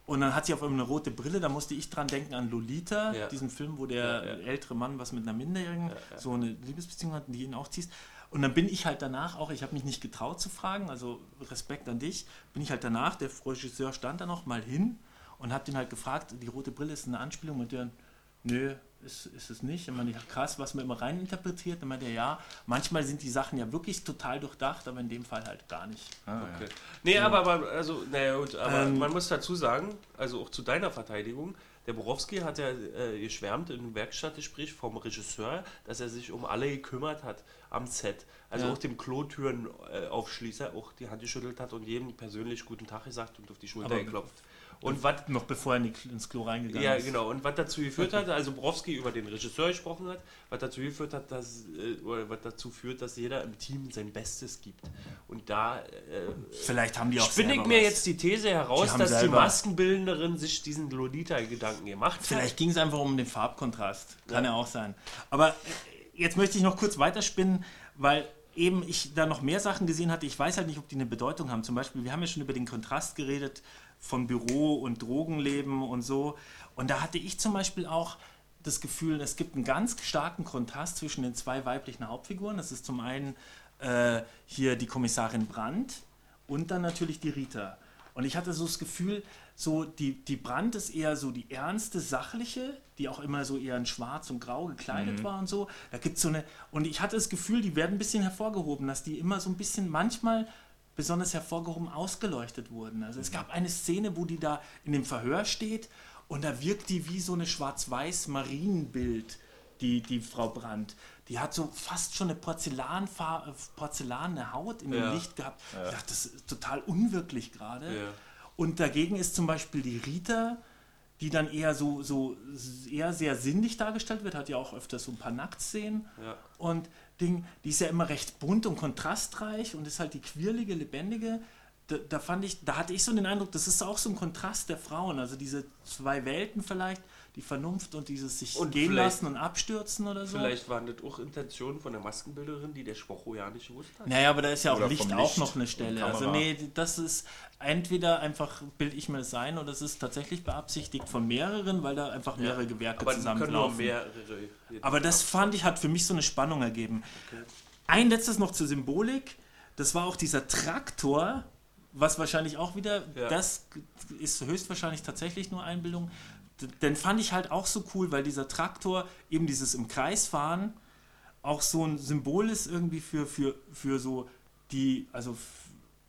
Und dann hat sie auf einmal eine rote Brille, da musste ich dran denken an Lolita, Ja. diesen Film, wo der Ja, ja. ältere Mann was mit einer Minderjährigen, so eine Liebesbeziehung hat, die ihn auch ziehst. Und dann bin ich halt danach auch, ich habe mich nicht getraut zu fragen, also Respekt an dich, bin ich halt danach, der Regisseur stand da noch mal hin und hat den halt gefragt, die rote Brille ist eine Anspielung mit der, nö, ist, ist es nicht. Und man ja, krass, was man immer reininterpretiert. Dann meinte er, ja, manchmal sind die Sachen ja wirklich total durchdacht, aber in dem Fall halt gar nicht. Ah, Okay. Nee, aber, aber, also, naja, gut, aber Ähm, man muss dazu sagen, also auch zu deiner Verteidigung, der Borowski hat ja äh, geschwärmt im Werkstattgespräch vom Regisseur, dass er sich um alle gekümmert hat am Set. Also Ja. auch dem Klotüren äh, Aufschließer auch die Hand geschüttelt hat und jedem persönlich guten Tag gesagt und auf die Schulter Aber- geklopft. Und was Noch bevor er ins Klo reingegangen ja, ist. genau. Und was dazu geführt hat, also Borowski über den Regisseur gesprochen hat, was dazu geführt hat, dass, äh, oder was dazu führt, dass jeder im Team sein Bestes gibt. Und da äh, Vielleicht haben die auch spinne ich mir was. jetzt die These heraus, Die dass die Maskenbildnerin sich diesen Lolita-Gedanken gemacht hat. Vielleicht ging es einfach um den Farbkontrast. Kann ja, auch sein. Aber äh, jetzt möchte ich noch kurz weiterspinnen, weil eben ich da noch mehr Sachen gesehen hatte. Ich weiß halt nicht, ob die eine Bedeutung haben. Zum Beispiel, wir haben ja schon über den Kontrast geredet von Büro und Drogenleben und so. Und da hatte ich zum Beispiel auch das Gefühl, es gibt einen ganz starken Kontrast zwischen den zwei weiblichen Hauptfiguren. Das ist zum einen äh, hier die Kommissarin Brandt und dann natürlich die Rita. Und ich hatte so das Gefühl, so die, die Brandt ist eher so die ernste, sachliche, die auch immer so eher in schwarz und grau gekleidet war und so. Da gibt so eine, und ich hatte das Gefühl, die werden ein bisschen hervorgehoben, dass die immer so ein bisschen manchmal besonders hervorgehoben ausgeleuchtet wurden. Also es gab eine Szene, wo die da in dem Verhör steht und da wirkt die wie so eine schwarz-weiß Marienbild, die, die Frau Brandt. Die hat so fast schon eine Porzellanfar porzellanene Haut in dem Ja. Licht gehabt. Ich dachte, das ist total unwirklich gerade. Ja. Und dagegen ist zum Beispiel die Rita, die dann eher so, so eher sehr sinnlich dargestellt wird, hat ja auch öfters so ein paar Nacktszenen. Ja. Und Ding, die ist ja immer recht bunt und kontrastreich und ist halt die quirlige, lebendige. Da, da fand ich, da hatte ich so den Eindruck, das ist auch so ein Kontrast der Frauen, also diese zwei Welten vielleicht, die Vernunft und dieses sich Und gehen lassen und abstürzen oder so. Vielleicht waren das auch Intentionen von der Maskenbilderin, die der Schwocho ja nicht gewusst hat. Naja, aber da ist ja auch Licht, vom auch Licht noch eine Stelle. Also nee, das ist entweder einfach bilde ich mir das ein oder es ist tatsächlich beabsichtigt von mehreren, weil da einfach mehrere Gewerke aber können nur zusammenlaufen. mehrere. Aber das fand ich, hat für mich so eine Spannung ergeben. Ein letztes noch zur Symbolik. Das war auch dieser Traktor, was wahrscheinlich auch wieder, Ja. das ist höchstwahrscheinlich tatsächlich nur Einbildung. Den fand ich halt auch so cool, weil dieser Traktor, eben dieses im Kreis fahren, auch so ein Symbol ist irgendwie für, für, für so die, also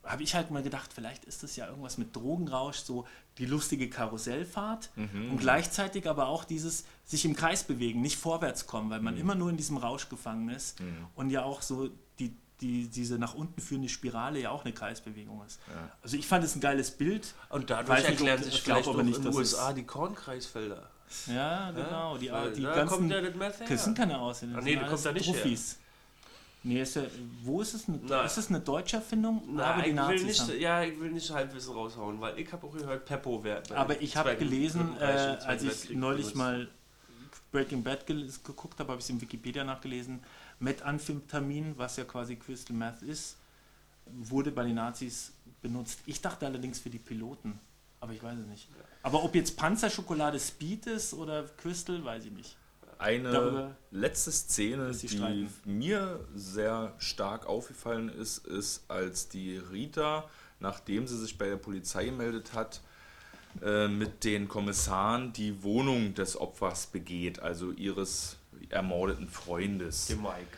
habe ich halt mal gedacht, vielleicht ist das ja irgendwas mit Drogenrausch, so die lustige Karussellfahrt und gleichzeitig aber auch dieses sich im Kreis bewegen, nicht vorwärts kommen, weil man immer nur in diesem Rausch gefangen ist und ja auch so die, die, diese nach unten führende Spirale ja auch eine Kreisbewegung ist. Also ich fand es ein geiles Bild. Und dadurch Weiß nicht, ob- erklären ich sich vielleicht aber auch nicht, in dass den USA die Kornkreisfelder. Ja, genau. Die, Weil die da ganzen, kommt ja das Meth her. das sind keine Ausländer. Ah, das nee, kommt da nicht her. Profis. Nee, ist ja, wo ist es? Eine, Na. ist es eine deutsche Erfindung? Na, aber die ich will Nazis nicht, haben. ja, ich will nicht Halbwissen raushauen, weil ich habe auch gehört, Peppo wäre. Aber ich habe gelesen, äh, als ich Weltkrieg neulich benutzt. mal Breaking Bad geguckt habe, habe ich es in Wikipedia nachgelesen. Methamphetamin, was ja quasi Crystal Meth ist, wurde bei den Nazis benutzt. Ich dachte allerdings für die Piloten, aber ich weiß es nicht. Aber ob jetzt Panzerschokolade Speed ist oder Crystal, weiß ich nicht. Eine Darüber letzte Szene, die streiten. mir sehr stark aufgefallen ist, ist, als die Rita, nachdem sie sich bei der Polizei gemeldet hat, äh, mit den Kommissaren die Wohnung des Opfers begeht, also ihres ermordeten Freundes. Dem Mike.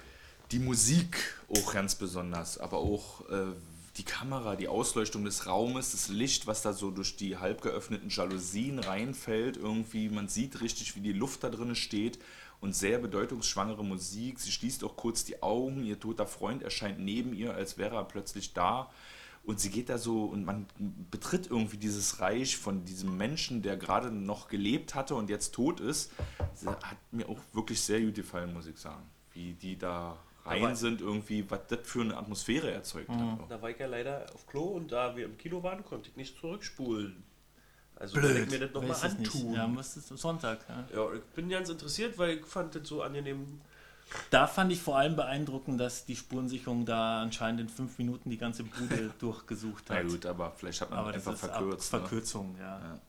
Die Musik auch ganz besonders, aber auch äh, die Kamera, die Ausleuchtung des Raumes, das Licht, was da so durch die halb geöffneten Jalousien reinfällt, irgendwie, man sieht richtig, wie die Luft da drin steht und sehr bedeutungsschwangere Musik. Sie schließt auch kurz die Augen, ihr toter Freund erscheint neben ihr, als wäre er plötzlich da. Und sie geht da so und man betritt irgendwie dieses Reich von diesem Menschen, der gerade noch gelebt hatte und jetzt tot ist. Das hat mir auch wirklich sehr gut gefallen, muss ich sagen. Wie die da rein Aber- sind, irgendwie, was das für eine Atmosphäre erzeugt hat. Da war ich ja leider auf Klo und da wir im Kino waren, konnte ich nicht zurückspulen. Also Blöd. ich mir das nochmal es nicht. antun. Ja, müsstest du Sonntag. Ja. Ja, ich bin ganz interessiert, weil ich fand das so angenehm. Da fand ich vor allem beeindruckend, dass die Spurensicherung da anscheinend in fünf Minuten die ganze Bude durchgesucht Na hat. gut, aber vielleicht hat man Aber das einfach ist Ab verkürzt. ne? Verkürzung, ja. Ja.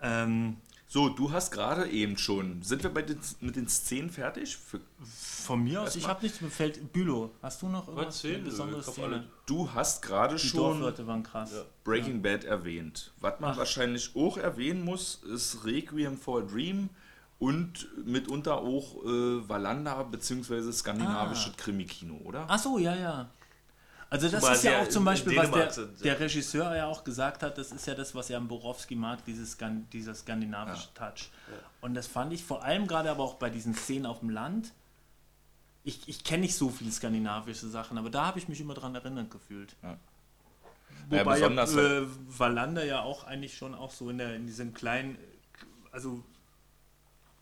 Ähm, So, du hast gerade eben schon. Sind wir bei den, mit den Szenen fertig? Für, von mir aus, ich habe nichts, fällt Bülow. Hast du noch irgendwas? Szene? eine besondere Ich hab Szene? alle- du hast gerade Die schon krass. Ja. Breaking Bad erwähnt. Was man Ach. wahrscheinlich auch erwähnen muss, ist Requiem for a Dream und mitunter auch äh, Valanda bzw. skandinavische Ah. Krimi-Kino, oder? Ach so, ja, ja. Also das Zumal ist ja auch zum Beispiel, was der, sind, ja. der Regisseur ja auch gesagt hat, das ist ja das, was er am Borowski mag, dieses, Skan- dieser skandinavische Touch. Und das fand ich vor allem gerade aber auch bei diesen Szenen auf dem Land. Ich, ich kenne nicht so viele skandinavische Sachen, aber da habe ich mich immer dran erinnert gefühlt. Ja. Wobei Ja, ja, besonders äh, Wallander ja auch eigentlich schon auch so in, der, in diesem kleinen, also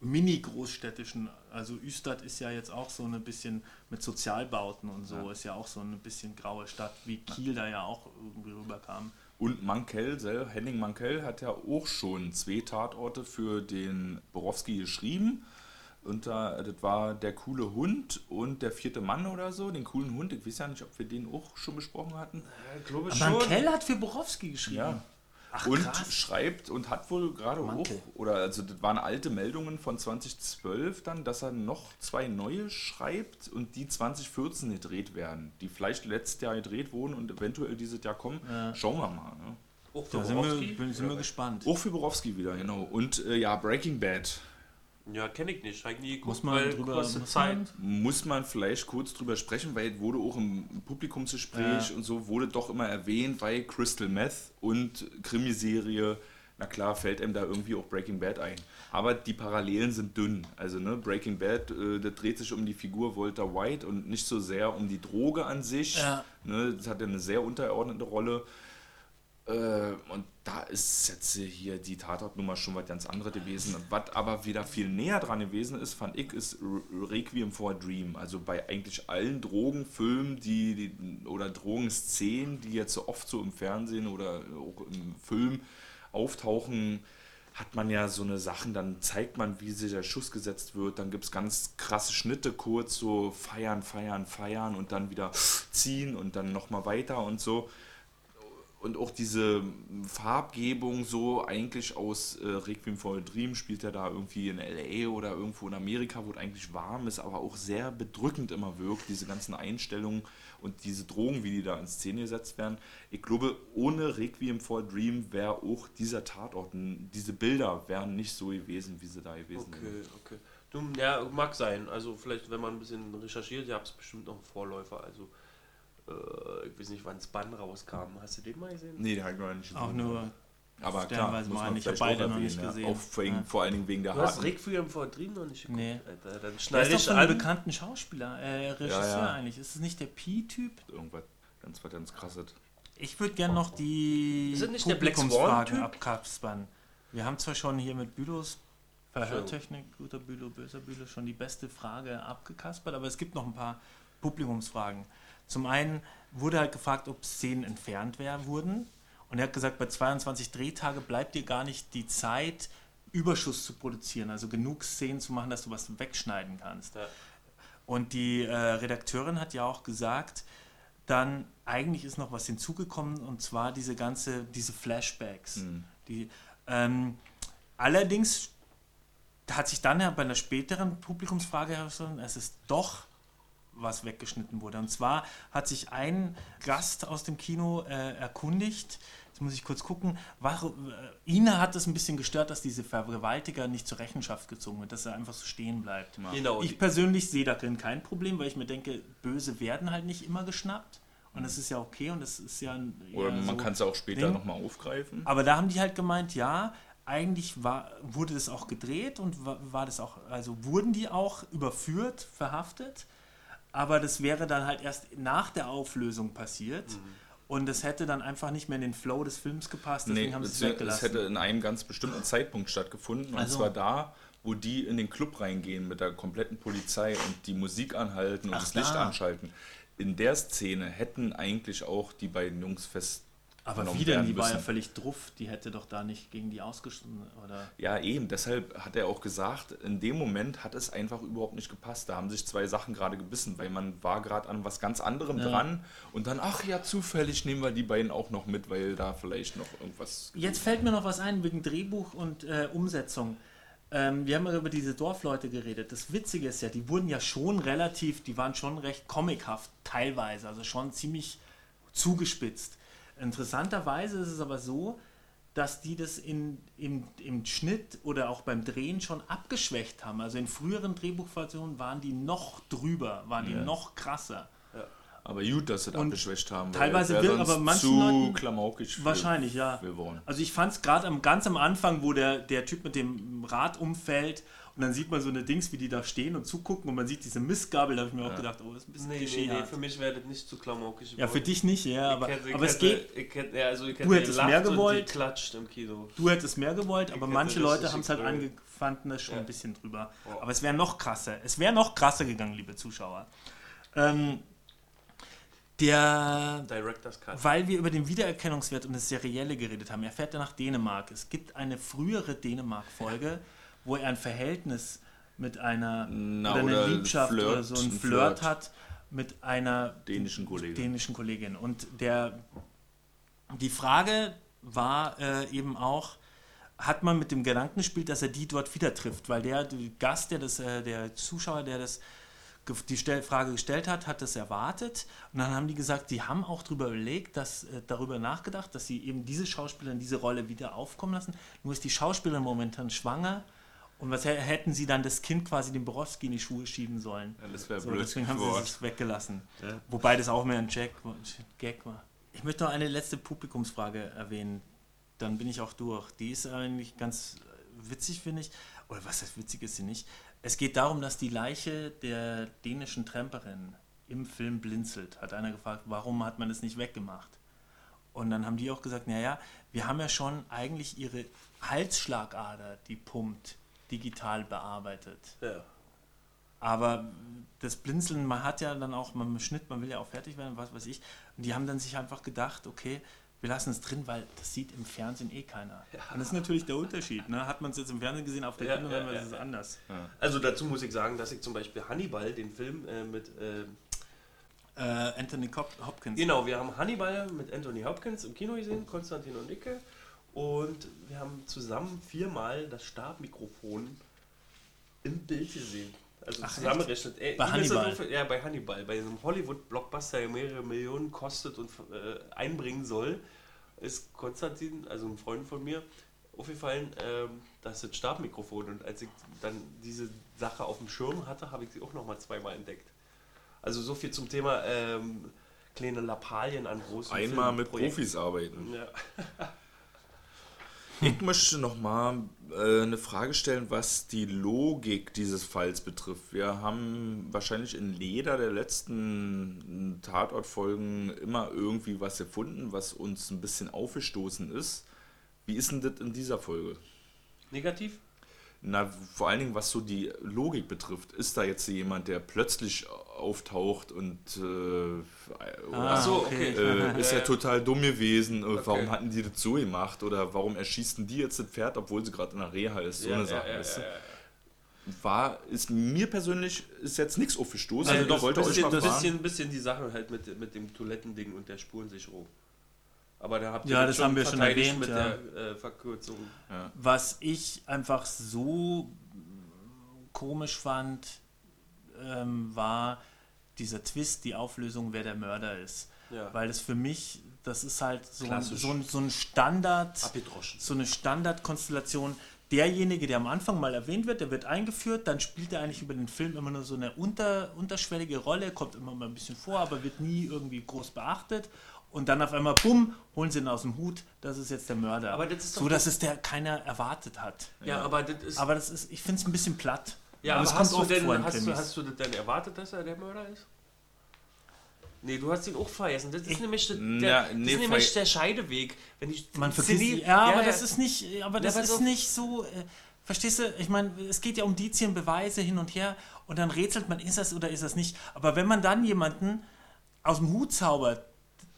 mini-großstädtischen, also Üstad ist ja jetzt auch so ein bisschen mit Sozialbauten und so, ist ja auch so ein bisschen graue Stadt, wie Kiel da ja auch irgendwie rüberkam. Und Mankell, sel- Henning Mankell hat ja auch schon zwei Tatorte für den Borowski geschrieben. Und da, das war der coole Hund und der vierte Mann oder so, den coolen Hund. Ich weiß ja nicht, ob wir den auch schon besprochen hatten. Ja, ich glaube schon. Mankell hat für Borowski geschrieben. Ja. Ach, und krass. schreibt und hat wohl gerade Mankel. oder also das waren alte Meldungen von 2012 dann, dass er noch zwei neue schreibt und die 2014 gedreht werden, die vielleicht letztes Jahr gedreht wurden und eventuell dieses Jahr kommen. Schauen wir mal. Ne? Auch für Da sind Borowski? wir, bin- sind wir gespannt. Auch für Borowski wieder, genau. Und äh, ja, Breaking Bad. Ja, kenne ich nicht. Ich nie geguckt, Muss man drüber kostet muss Zeit. man, Muss man vielleicht kurz drüber sprechen, weil es wurde auch im Publikumsgespräch Ja. und so wurde doch immer erwähnt, weil Crystal Meth und Krimiserie, na klar, fällt einem da irgendwie auch Breaking Bad ein. Aber die Parallelen sind dünn. Also ne, Breaking Bad, äh, das dreht sich um die Figur Walter White und nicht so sehr um die Droge an sich. Ja. Ne, das hat ja eine sehr untergeordnete Rolle. Äh, und da ist jetzt hier die Tatortnummer schon was ganz anderes gewesen. Was aber wieder viel näher dran gewesen ist, fand ich, ist Re- Requiem for a Dream. Also bei eigentlich allen Drogenfilmen, die, die oder Drogenszenen, die jetzt so oft so im Fernsehen oder auch im Film auftauchen, hat man ja so eine Sachen, dann zeigt man, wie sich der Schuss gesetzt wird, dann gibt es ganz krasse Schnitte, kurz so feiern, feiern, feiern und dann wieder ziehen und dann nochmal weiter und so und auch diese Farbgebung so eigentlich aus äh, Requiem for a Dream spielt er da irgendwie in LA oder irgendwo in Amerika, wo es eigentlich warm ist, aber auch sehr bedrückend immer wirkt, diese ganzen Einstellungen und diese Drogen, wie die da in Szene gesetzt werden. Ich glaube, ohne Requiem for a Dream wäre auch dieser Tatort, diese Bilder wären nicht so gewesen, wie sie da gewesen Okay, sind. okay. Du, ja, mag sein. Also vielleicht, wenn man ein bisschen recherchiert, ihr habt es bestimmt noch einen Vorläufer. Also äh, ich weiß nicht, wann Span rauskam. Hast du den mal gesehen? Nee, der hat noch nicht auch gesehen. nur aber klar, muss man Ich habe beide auch noch nicht gesehen. Ja. Auch vor, Ja. vor allen Dingen wegen der Du hast for a Dream noch nicht geguckt? Nee. Alter, dann Der schneide ist doch ich an. bekannten Schauspieler, äh, Regisseur Ja, ja. eigentlich. Ist es nicht der Pi-Typ? irgendwas ganz, was ganz krasses. Ich würde gerne noch die Ist das nicht der Black Swan-Typ? Publikumsfragen abkapspern. Wir haben zwar schon hier mit Bülows Verhörtechnik, guter Bülow, böser Bülow, schon die beste Frage abgekaspert, aber es gibt noch ein paar Publikumsfragen. Zum einen wurde halt gefragt, ob Szenen entfernt werden wurden. Und er hat gesagt, bei 22 Drehtage bleibt dir gar nicht die Zeit, Überschuss zu produzieren, also genug Szenen zu machen, dass du was wegschneiden kannst. Ja. Und die äh, Redakteurin hat ja auch gesagt, dann eigentlich ist noch was hinzugekommen und zwar diese ganze, diese Flashbacks. Die, ähm, allerdings hat sich dann ja bei einer späteren Publikumsfrage herausgestellt, es ist doch was weggeschnitten wurde. Und zwar hat sich ein Gast aus dem Kino äh, erkundigt, jetzt muss ich kurz gucken, warum, äh, Ina hat es ein bisschen gestört, dass diese Vergewaltiger nicht zur Rechenschaft gezogen wird, dass er einfach so stehen bleibt. Genau. Ich persönlich sehe darin kein Problem, weil ich mir denke, Böse werden halt nicht immer geschnappt. Und das ist ja okay und das ist ja ein. Oder man so kann es auch später nochmal aufgreifen. Aber da haben die halt gemeint, ja, eigentlich war, wurde das auch gedreht und war, war das auch, also wurden die auch überführt, verhaftet, aber das wäre dann halt erst nach der Auflösung passiert. Und das hätte dann einfach nicht mehr in den Flow des Films gepasst, deswegen Nee, haben sie es es, es weggelassen. hätte in einem ganz bestimmten Zeitpunkt stattgefunden. Und Also- zwar da, wo die in den Club reingehen mit der kompletten Polizei und die Musik anhalten und Ach, das Licht da. anschalten. In der Szene hätten eigentlich auch die beiden Jungs Aber genommen wie denn? werden Die war ja müssen. völlig druff. Die hätte doch da nicht gegen die ausgeschlossen, oder? Ja, eben. Deshalb hat er auch gesagt, in dem Moment hat es einfach überhaupt nicht gepasst. Da haben sich zwei Sachen gerade gebissen, weil man war gerade an was ganz anderem Ja. dran und dann, ach ja, zufällig nehmen wir die beiden auch noch mit, weil da vielleicht noch irgendwas. Jetzt fällt mir noch was ein wegen Drehbuch und äh, Umsetzung. Ähm, wir haben ja über diese Dorfleute geredet. Das Witzige ist ja, die wurden ja schon relativ, die waren schon recht comichaft teilweise, also schon ziemlich zugespitzt. Interessanterweise ist es aber so, dass die das in, im, im Schnitt oder auch beim Drehen schon abgeschwächt haben. Also in früheren Drehbuchversionen waren die noch drüber, waren die Ja. noch krasser. Aber gut, dass sie das abgeschwächt haben. teilweise sonst aber manchen zu Leuten- klamaukig Wahrscheinlich, ja. Also ich fand es gerade am, ganz am Anfang, wo der, der Typ mit dem Rad umfällt und dann sieht man so eine Dings, wie die da stehen und zugucken und man sieht diese Mistgabel, da habe ich mir auch gedacht, oh, das ist ein bisschen Nee, nee, nee, klischeehaft. für mich wäre das nicht zu klamaukig. ja, für dich nicht, ja, aber, ich hätte, aber es hätte, geht, Ich hätte, ja, also ich Du hätte hättest mehr und gewollt. geklatscht im Kino. du hättest mehr gewollt, aber hätte manche Leute haben es halt gebrüllt. angefanden, das schon Ja. ein bisschen drüber. Ja. Aber es wäre noch krasser, es wäre noch krasser gegangen, liebe Zuschauer. Ähm, der Director's Cut. Weil wir über den Wiedererkennungswert und das Serielle geredet haben. Er fährt ja nach Dänemark. Es gibt eine frühere Dänemark-Folge, wo er ein Verhältnis mit einer Na, oder eine oder Liebschaft Flirt, oder so ein ein Flirt, Flirt. hat mit einer Dänischen Kollegin. dänischen Kollegin. Und der die Frage war äh, eben auch, hat man mit dem Gedanken gespielt, dass er die dort wieder trifft, weil der, der Gast, der das, äh, der Zuschauer, der das die Stell Frage gestellt hat, hat das erwartet und dann haben die gesagt, sie haben auch darüber überlegt, dass, äh, darüber nachgedacht, dass sie eben diese Schauspielerin diese Rolle wieder aufkommen lassen. Nur ist die Schauspielerin momentan schwanger und was hä- hätten sie dann das Kind quasi dem Borowski in die Schuhe schieben sollen? Ja, das wäre So, blöd. deswegen haben sie es weggelassen. Ja. Wobei das auch mehr ein Jack, Gag war. Ich möchte noch eine letzte Publikumsfrage erwähnen. Dann bin ich auch durch. Die ist eigentlich ganz witzig, finde ich. Oder was heißt witzig ist sie nicht? Es geht darum, dass die Leiche der dänischen Tramperin im Film blinzelt. Hat einer gefragt, warum hat man das nicht weggemacht? Und dann haben die auch gesagt, naja, wir haben ja schon eigentlich ihre Halsschlagader, die pumpt, digital bearbeitet. Ja. Aber das Blinzeln, man hat ja dann auch, man Schnitt, man will ja auch fertig werden, was weiß ich. Und die haben dann sich einfach gedacht, okay, wir lassen es drin, weil das sieht im Fernsehen eh keiner. Und das ist natürlich der Unterschied. Ne? Hat man es jetzt im Fernsehen gesehen, auf der Ja, Kinoleinwand ja, ist es ja. anders. Also dazu muss ich sagen, dass ich zum Beispiel Hannibal, den Film äh, mit... Äh, Äh, Anthony Hop Hopkins. genau, wir haben Hannibal mit Anthony Hopkins im Kino gesehen, Konstantin und Nicke. Und wir haben zusammen viermal das Stabmikrofon im Bild gesehen. Also Ach, zusammengerechnet. Ey, Bei Hannibal? auf- Ja, bei Hannibal. Bei einem Hollywood-Blockbuster, der mehrere Millionen kostet und äh, einbringen soll, ist Konstantin, also ein Freund von mir, aufgefallen, ähm, das ist das Stabmikrofon. Und als ich dann diese Sache auf dem Schirm hatte, habe ich sie auch nochmal zweimal entdeckt. Also so viel zum Thema ähm, kleine Lappalien an großen Einmal mit. Profis arbeiten. Ja. Ich möchte nochmal äh, eine Frage stellen, was die Logik dieses Falls betrifft. Wir haben wahrscheinlich in jeder der letzten Tatortfolgen immer irgendwie was gefunden, was uns ein bisschen aufgestoßen ist. Wie ist denn das in dieser Folge? Negativ? Na, vor allen Dingen, was so die Logik betrifft. Ist da jetzt jemand, der plötzlich auftaucht und äh, Ah, so, okay. äh, ist ja total dumm gewesen. Äh, Warum Okay. hatten die das so gemacht? Oder warum erschießen die jetzt das Pferd, obwohl sie gerade in der Reha ist? So eine Sache. weißt du? War, ist mir persönlich ist jetzt nichts aufgestoßen. Also doch, wollte euch bisschen, mal ein fragen. bisschen, bisschen die Sache halt mit, mit dem Toilettending und der Spurensicherung. Aber da habt ihr Ja, das haben wir schon verteidigt erwähnt, mit ja. der äh, Verkürzung. Was ich einfach so komisch fand, ähm, war dieser Twist, die Auflösung, wer der Mörder ist. Ja. Weil das für mich, das ist halt so, ein, so, ein, so ein Standard, so eine Standardkonstellation. Derjenige, der am Anfang mal erwähnt wird, der wird eingeführt, dann spielt er eigentlich über den Film immer nur so eine unter, unterschwellige Rolle, kommt immer mal ein bisschen vor, aber wird nie irgendwie groß beachtet. Und dann auf einmal, bumm, holen sie ihn aus dem Hut, das ist jetzt der Mörder. Aber das ist so, dass es der keiner erwartet hat. Ja, aber das ist. Aber das ist, ich finde es ein bisschen platt. Ja, aber aber es hast, kommt du denn, hast, du, hast du das denn erwartet, dass er der Mörder ist? Nee, du hast ihn auch vergessen. Das ist Ich- nämlich, der, Na, das nee, ist nämlich der Scheideweg. Wenn ich Man vergisst, Cindy- ja, aber das ist nicht, aber das pass ist auf. nicht so, äh, verstehst du, ich meine, es geht ja um Indizien, Beweise hin und her und dann rätselt man, ist das oder ist das nicht. Aber wenn man dann jemanden aus dem Hut zaubert,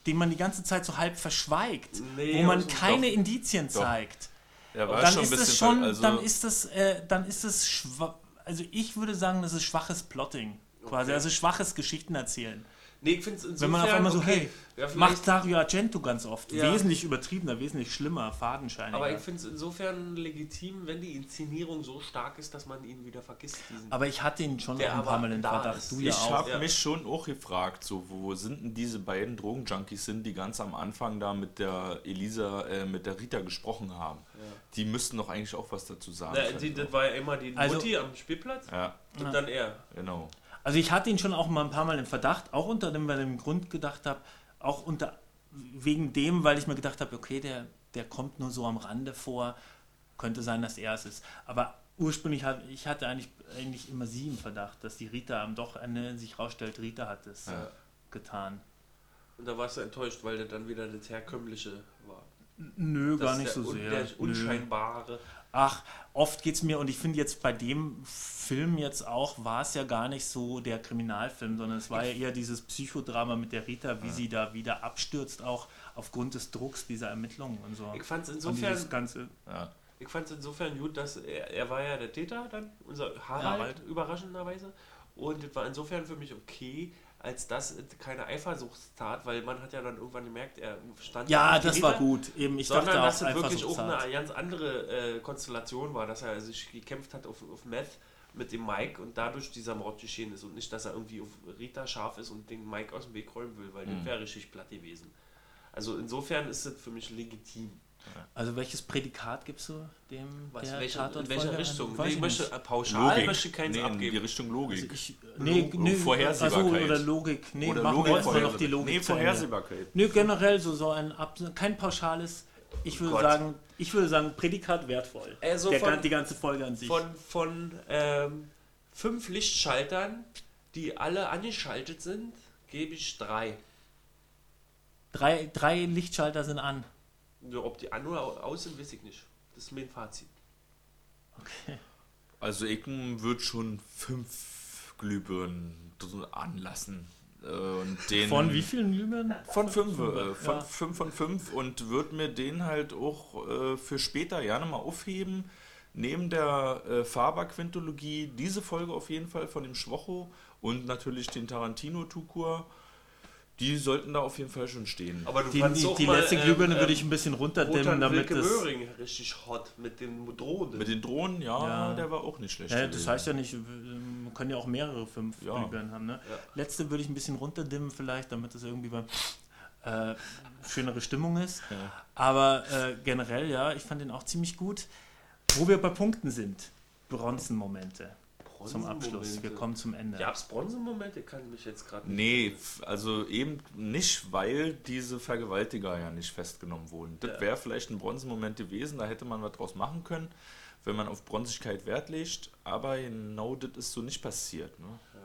den man die ganze Zeit so halb verschweigt, Nee, wo man also keine doch. Indizien Doch. zeigt. War dann ist schon, also, dann ist es, äh, dann ist es schwa also ich würde sagen, das ist schwaches Plotting. Quasi, Okay. also schwaches Geschichten erzählen. Nee, ich finde es insofern. Wenn man auf einmal so, okay, hey, ja, macht Dario Argento ganz oft. Ja. Wesentlich übertriebener, wesentlich schlimmer, fadenscheiniger. Aber ich finde es insofern legitim, wenn die Inszenierung so stark ist, dass man ihn wieder vergisst. Diesen Aber ich hatte ihn schon ein paar Mal in da Verdacht. Du ja ich auch. habe ja. mich schon auch gefragt, so wo sind denn diese beiden Drogenjunkies sind, die ganz am Anfang da mit der Elisa, äh, mit der Rita gesprochen haben. Die müssten doch eigentlich auch was dazu sagen. Na, können, die, das war ja immer die Also- Mutti am Spielplatz ja, und dann er. genau. Also ich hatte ihn schon auch mal ein paar Mal im Verdacht, auch unter dem, weil ich im Grund gedacht habe, auch unter wegen dem, weil ich mir gedacht habe, okay, der, der kommt nur so am Rande vor, könnte sein, dass er es ist. Aber ursprünglich hatte ich hatte eigentlich, eigentlich immer sie im Verdacht, dass die Rita am doch Ende sich rausstellt, Rita hat es Ja. getan. Und da warst du enttäuscht, weil das dann wieder das Herkömmliche war. Nö, Das gar nicht so sehr. Der Nö. unscheinbare. Ach, oft geht es mir, und ich finde jetzt bei dem Film jetzt auch, war es ja gar nicht so der Kriminalfilm, sondern es war ja eher dieses Psychodrama mit der Rita, wie sie da wieder abstürzt, auch aufgrund des Drucks dieser Ermittlungen und so. Ich fand es insofern, ganze, Ja. ich insofern gut, dass er, er war ja der Täter dann, unser Harald, Harald. überraschenderweise. Und es war insofern für mich okay, als dass es keine Eifersuchtstat, weil man hat ja dann irgendwann gemerkt, er stand ja, das war gut. Eben, ich sondern dachte dass es wirklich auch eine ganz andere äh, Konstellation war, dass er sich gekämpft hat auf, auf Meth mit dem Mike und dadurch dieser Mord geschehen ist und nicht, dass er irgendwie auf Rita scharf ist und den Mike aus dem Weg räumen will, weil Mhm. das wäre richtig platt gewesen. Also insofern ist es für mich legitim. Also welches Prädikat gibst du dem Was, der welche, in welcher Richtung? Nee, ich möchte, pauschal möchte ich keins nee, in die abgeben. Richtung Logik. Also ich, nee, Lo- nee, Vorhersehbarkeit. also, oder Logik. Nee, Oder machen Logik, wir erstmal noch die Vorhersehbarkeit. Logik Nee. Vorhersehbarkeit. Nö, generell so, so ein Ab kein pauschales. Ich würde Gott. sagen, ich würde sagen, Prädikat wertvoll. Also Der, von- die ganze Folge an sich. Von, von ähm, fünf Lichtschaltern, die alle angeschaltet sind, gebe ich drei. drei, drei Lichtschalter sind an. Ja, ob die an oder aus sind, weiß ich nicht. Das ist mein Fazit. Okay. Also ich würde schon fünf Glühbirnen anlassen. Äh, Und den Von wie vielen Glühbirnen? Von fünf, äh, von Ja. fünf von fünf und würde mir den halt auch äh, für später gerne mal aufheben. Neben der äh, Faber-Quintologie diese Folge auf jeden Fall von dem Schwocho und natürlich den Tarantino-Tukur. Die sollten da auf jeden Fall schon stehen. Aber du Die, fandst die, auch die mal, letzte ähm, Glühbirne ähm, würde ich ein bisschen runterdimmen, Wotan damit Wilke das. Möhring richtig hot mit den Drohnen. Mit den Drohnen, ja, Ja. der war auch nicht schlecht. Ja, das heißt ja nicht, man kann ja auch mehrere fünf Ja. Glühbirnen haben. Ne? Ja. Letzte würde ich ein bisschen runterdimmen vielleicht, damit das irgendwie beim äh, schönere Stimmung ist. Ja. Aber äh, generell, ja, ich fand den auch ziemlich gut. Wo wir bei Punkten sind, Bronzenmomente zum Abschluss. Wir kommen zum Ende. Gab es Bronzenmomente? Kann mich jetzt gerade Nee, f- also eben nicht, weil diese Vergewaltiger ja nicht festgenommen wurden. Das Ja. wäre vielleicht ein Bronzenmoment gewesen, da hätte man was draus machen können, wenn man auf Bronzigkeit Wert legt. Aber genau das ist so nicht passiert. Ne? Ja,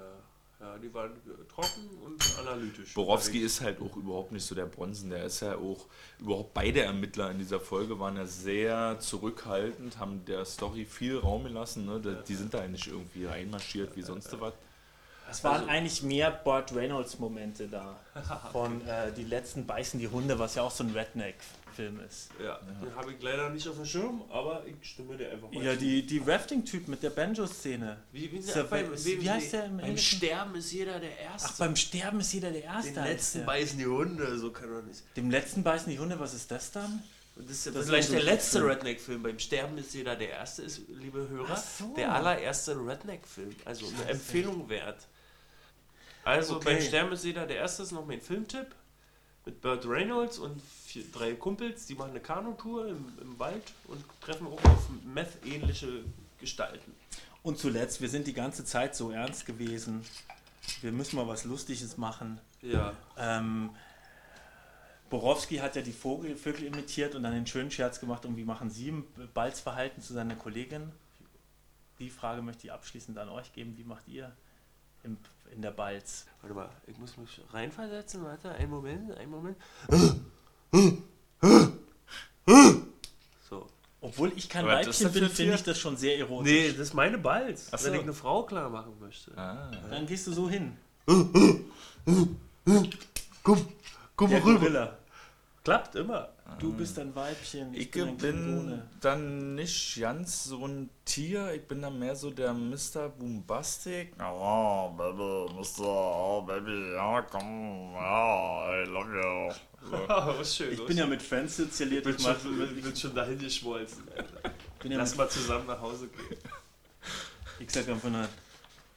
ja, die waren äh, trocken und analytisch. Borowski ist halt auch überhaupt nicht so der Bronzen. Der ist ja auch, überhaupt beide Ermittler in dieser Folge waren ja sehr zurückhaltend, haben der Story viel Raum gelassen. Ne? Die- sind da nicht irgendwie reinmarschiert wie sonst was. Es waren Also- eigentlich mehr Burt Reynolds-Momente da. Von äh, Die letzten beißen die Hunde, was ja auch so ein Redneck-Film ist. Ja, den habe ich leider nicht auf dem Schirm, aber ich stimme dir einfach mal Ja, zu. die, die Rafting-Typ mit der Banjo-Szene. Wie, wie, Ist ja beim, bei- wie, wie heißt der im Beim Englischen? Sterben ist jeder der Erste. Ach, beim Sterben ist jeder der Erste. Den heißt letzten der. beißen die Hunde, so kann man nicht. Dem letzten beißen die Hunde, was ist das dann? Und das ist ja Das ist vielleicht so der letzte Film. Redneck-Film. Beim Sterben ist jeder der Erste, ist, liebe Hörer, Ach so. der allererste Redneck-Film. Also eine Empfehlung wert. Also Okay. beim jeder der Erste ist noch mein Filmtipp. Mit Burt Reynolds und vier, drei Kumpels, die machen eine Kanutour im, im Wald und treffen auch auf Meth-ähnliche Gestalten. Und zuletzt, wir sind die ganze Zeit so ernst gewesen. Wir müssen mal was Lustiges machen. Ja. Ähm, Borowski hat ja die Vogel, Vögel imitiert und dann den schönen Scherz gemacht, und wie machen Sie ein Balzverhalten zu seiner Kollegin? Die Frage möchte ich abschließend an euch geben. Wie macht ihr im, in der Balz? Warte mal, ich muss mich reinversetzen. Warte, einen Moment, einen Moment. So. Obwohl ich kein Aber das ist Weibchen bin, dafür finde ich das schon sehr erotisch. Nee, das ist meine Balz. Ach so. Wenn ich eine Frau klar machen möchte. Ah. Dann gehst du so hin. Komm, Komm Der mal rüber. Gorilla. Klappt immer. Du bist ein Weibchen. Ich ein bin Klingone. dann nicht ganz so ein Tier, ich bin dann mehr so der Mr. Boombastic. Oh, Baby, Mr. Oh, Baby, ja, komm, ja, I love you. So. was schön. Ich bin ja mit Fans sozialiert. bin Ich, mach, schon, bin, bin schon dahin geschmolzen. Bin ja Lass mal zusammen nach Hause gehen. ich sag einfach nur,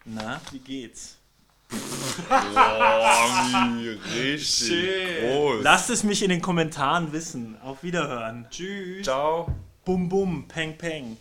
na, wie geht's? Boah, richtig Schön. groß. Lasst es mich in den Kommentaren wissen. Auf Wiederhören. Tschüss. Ciao. Bum bum, peng peng.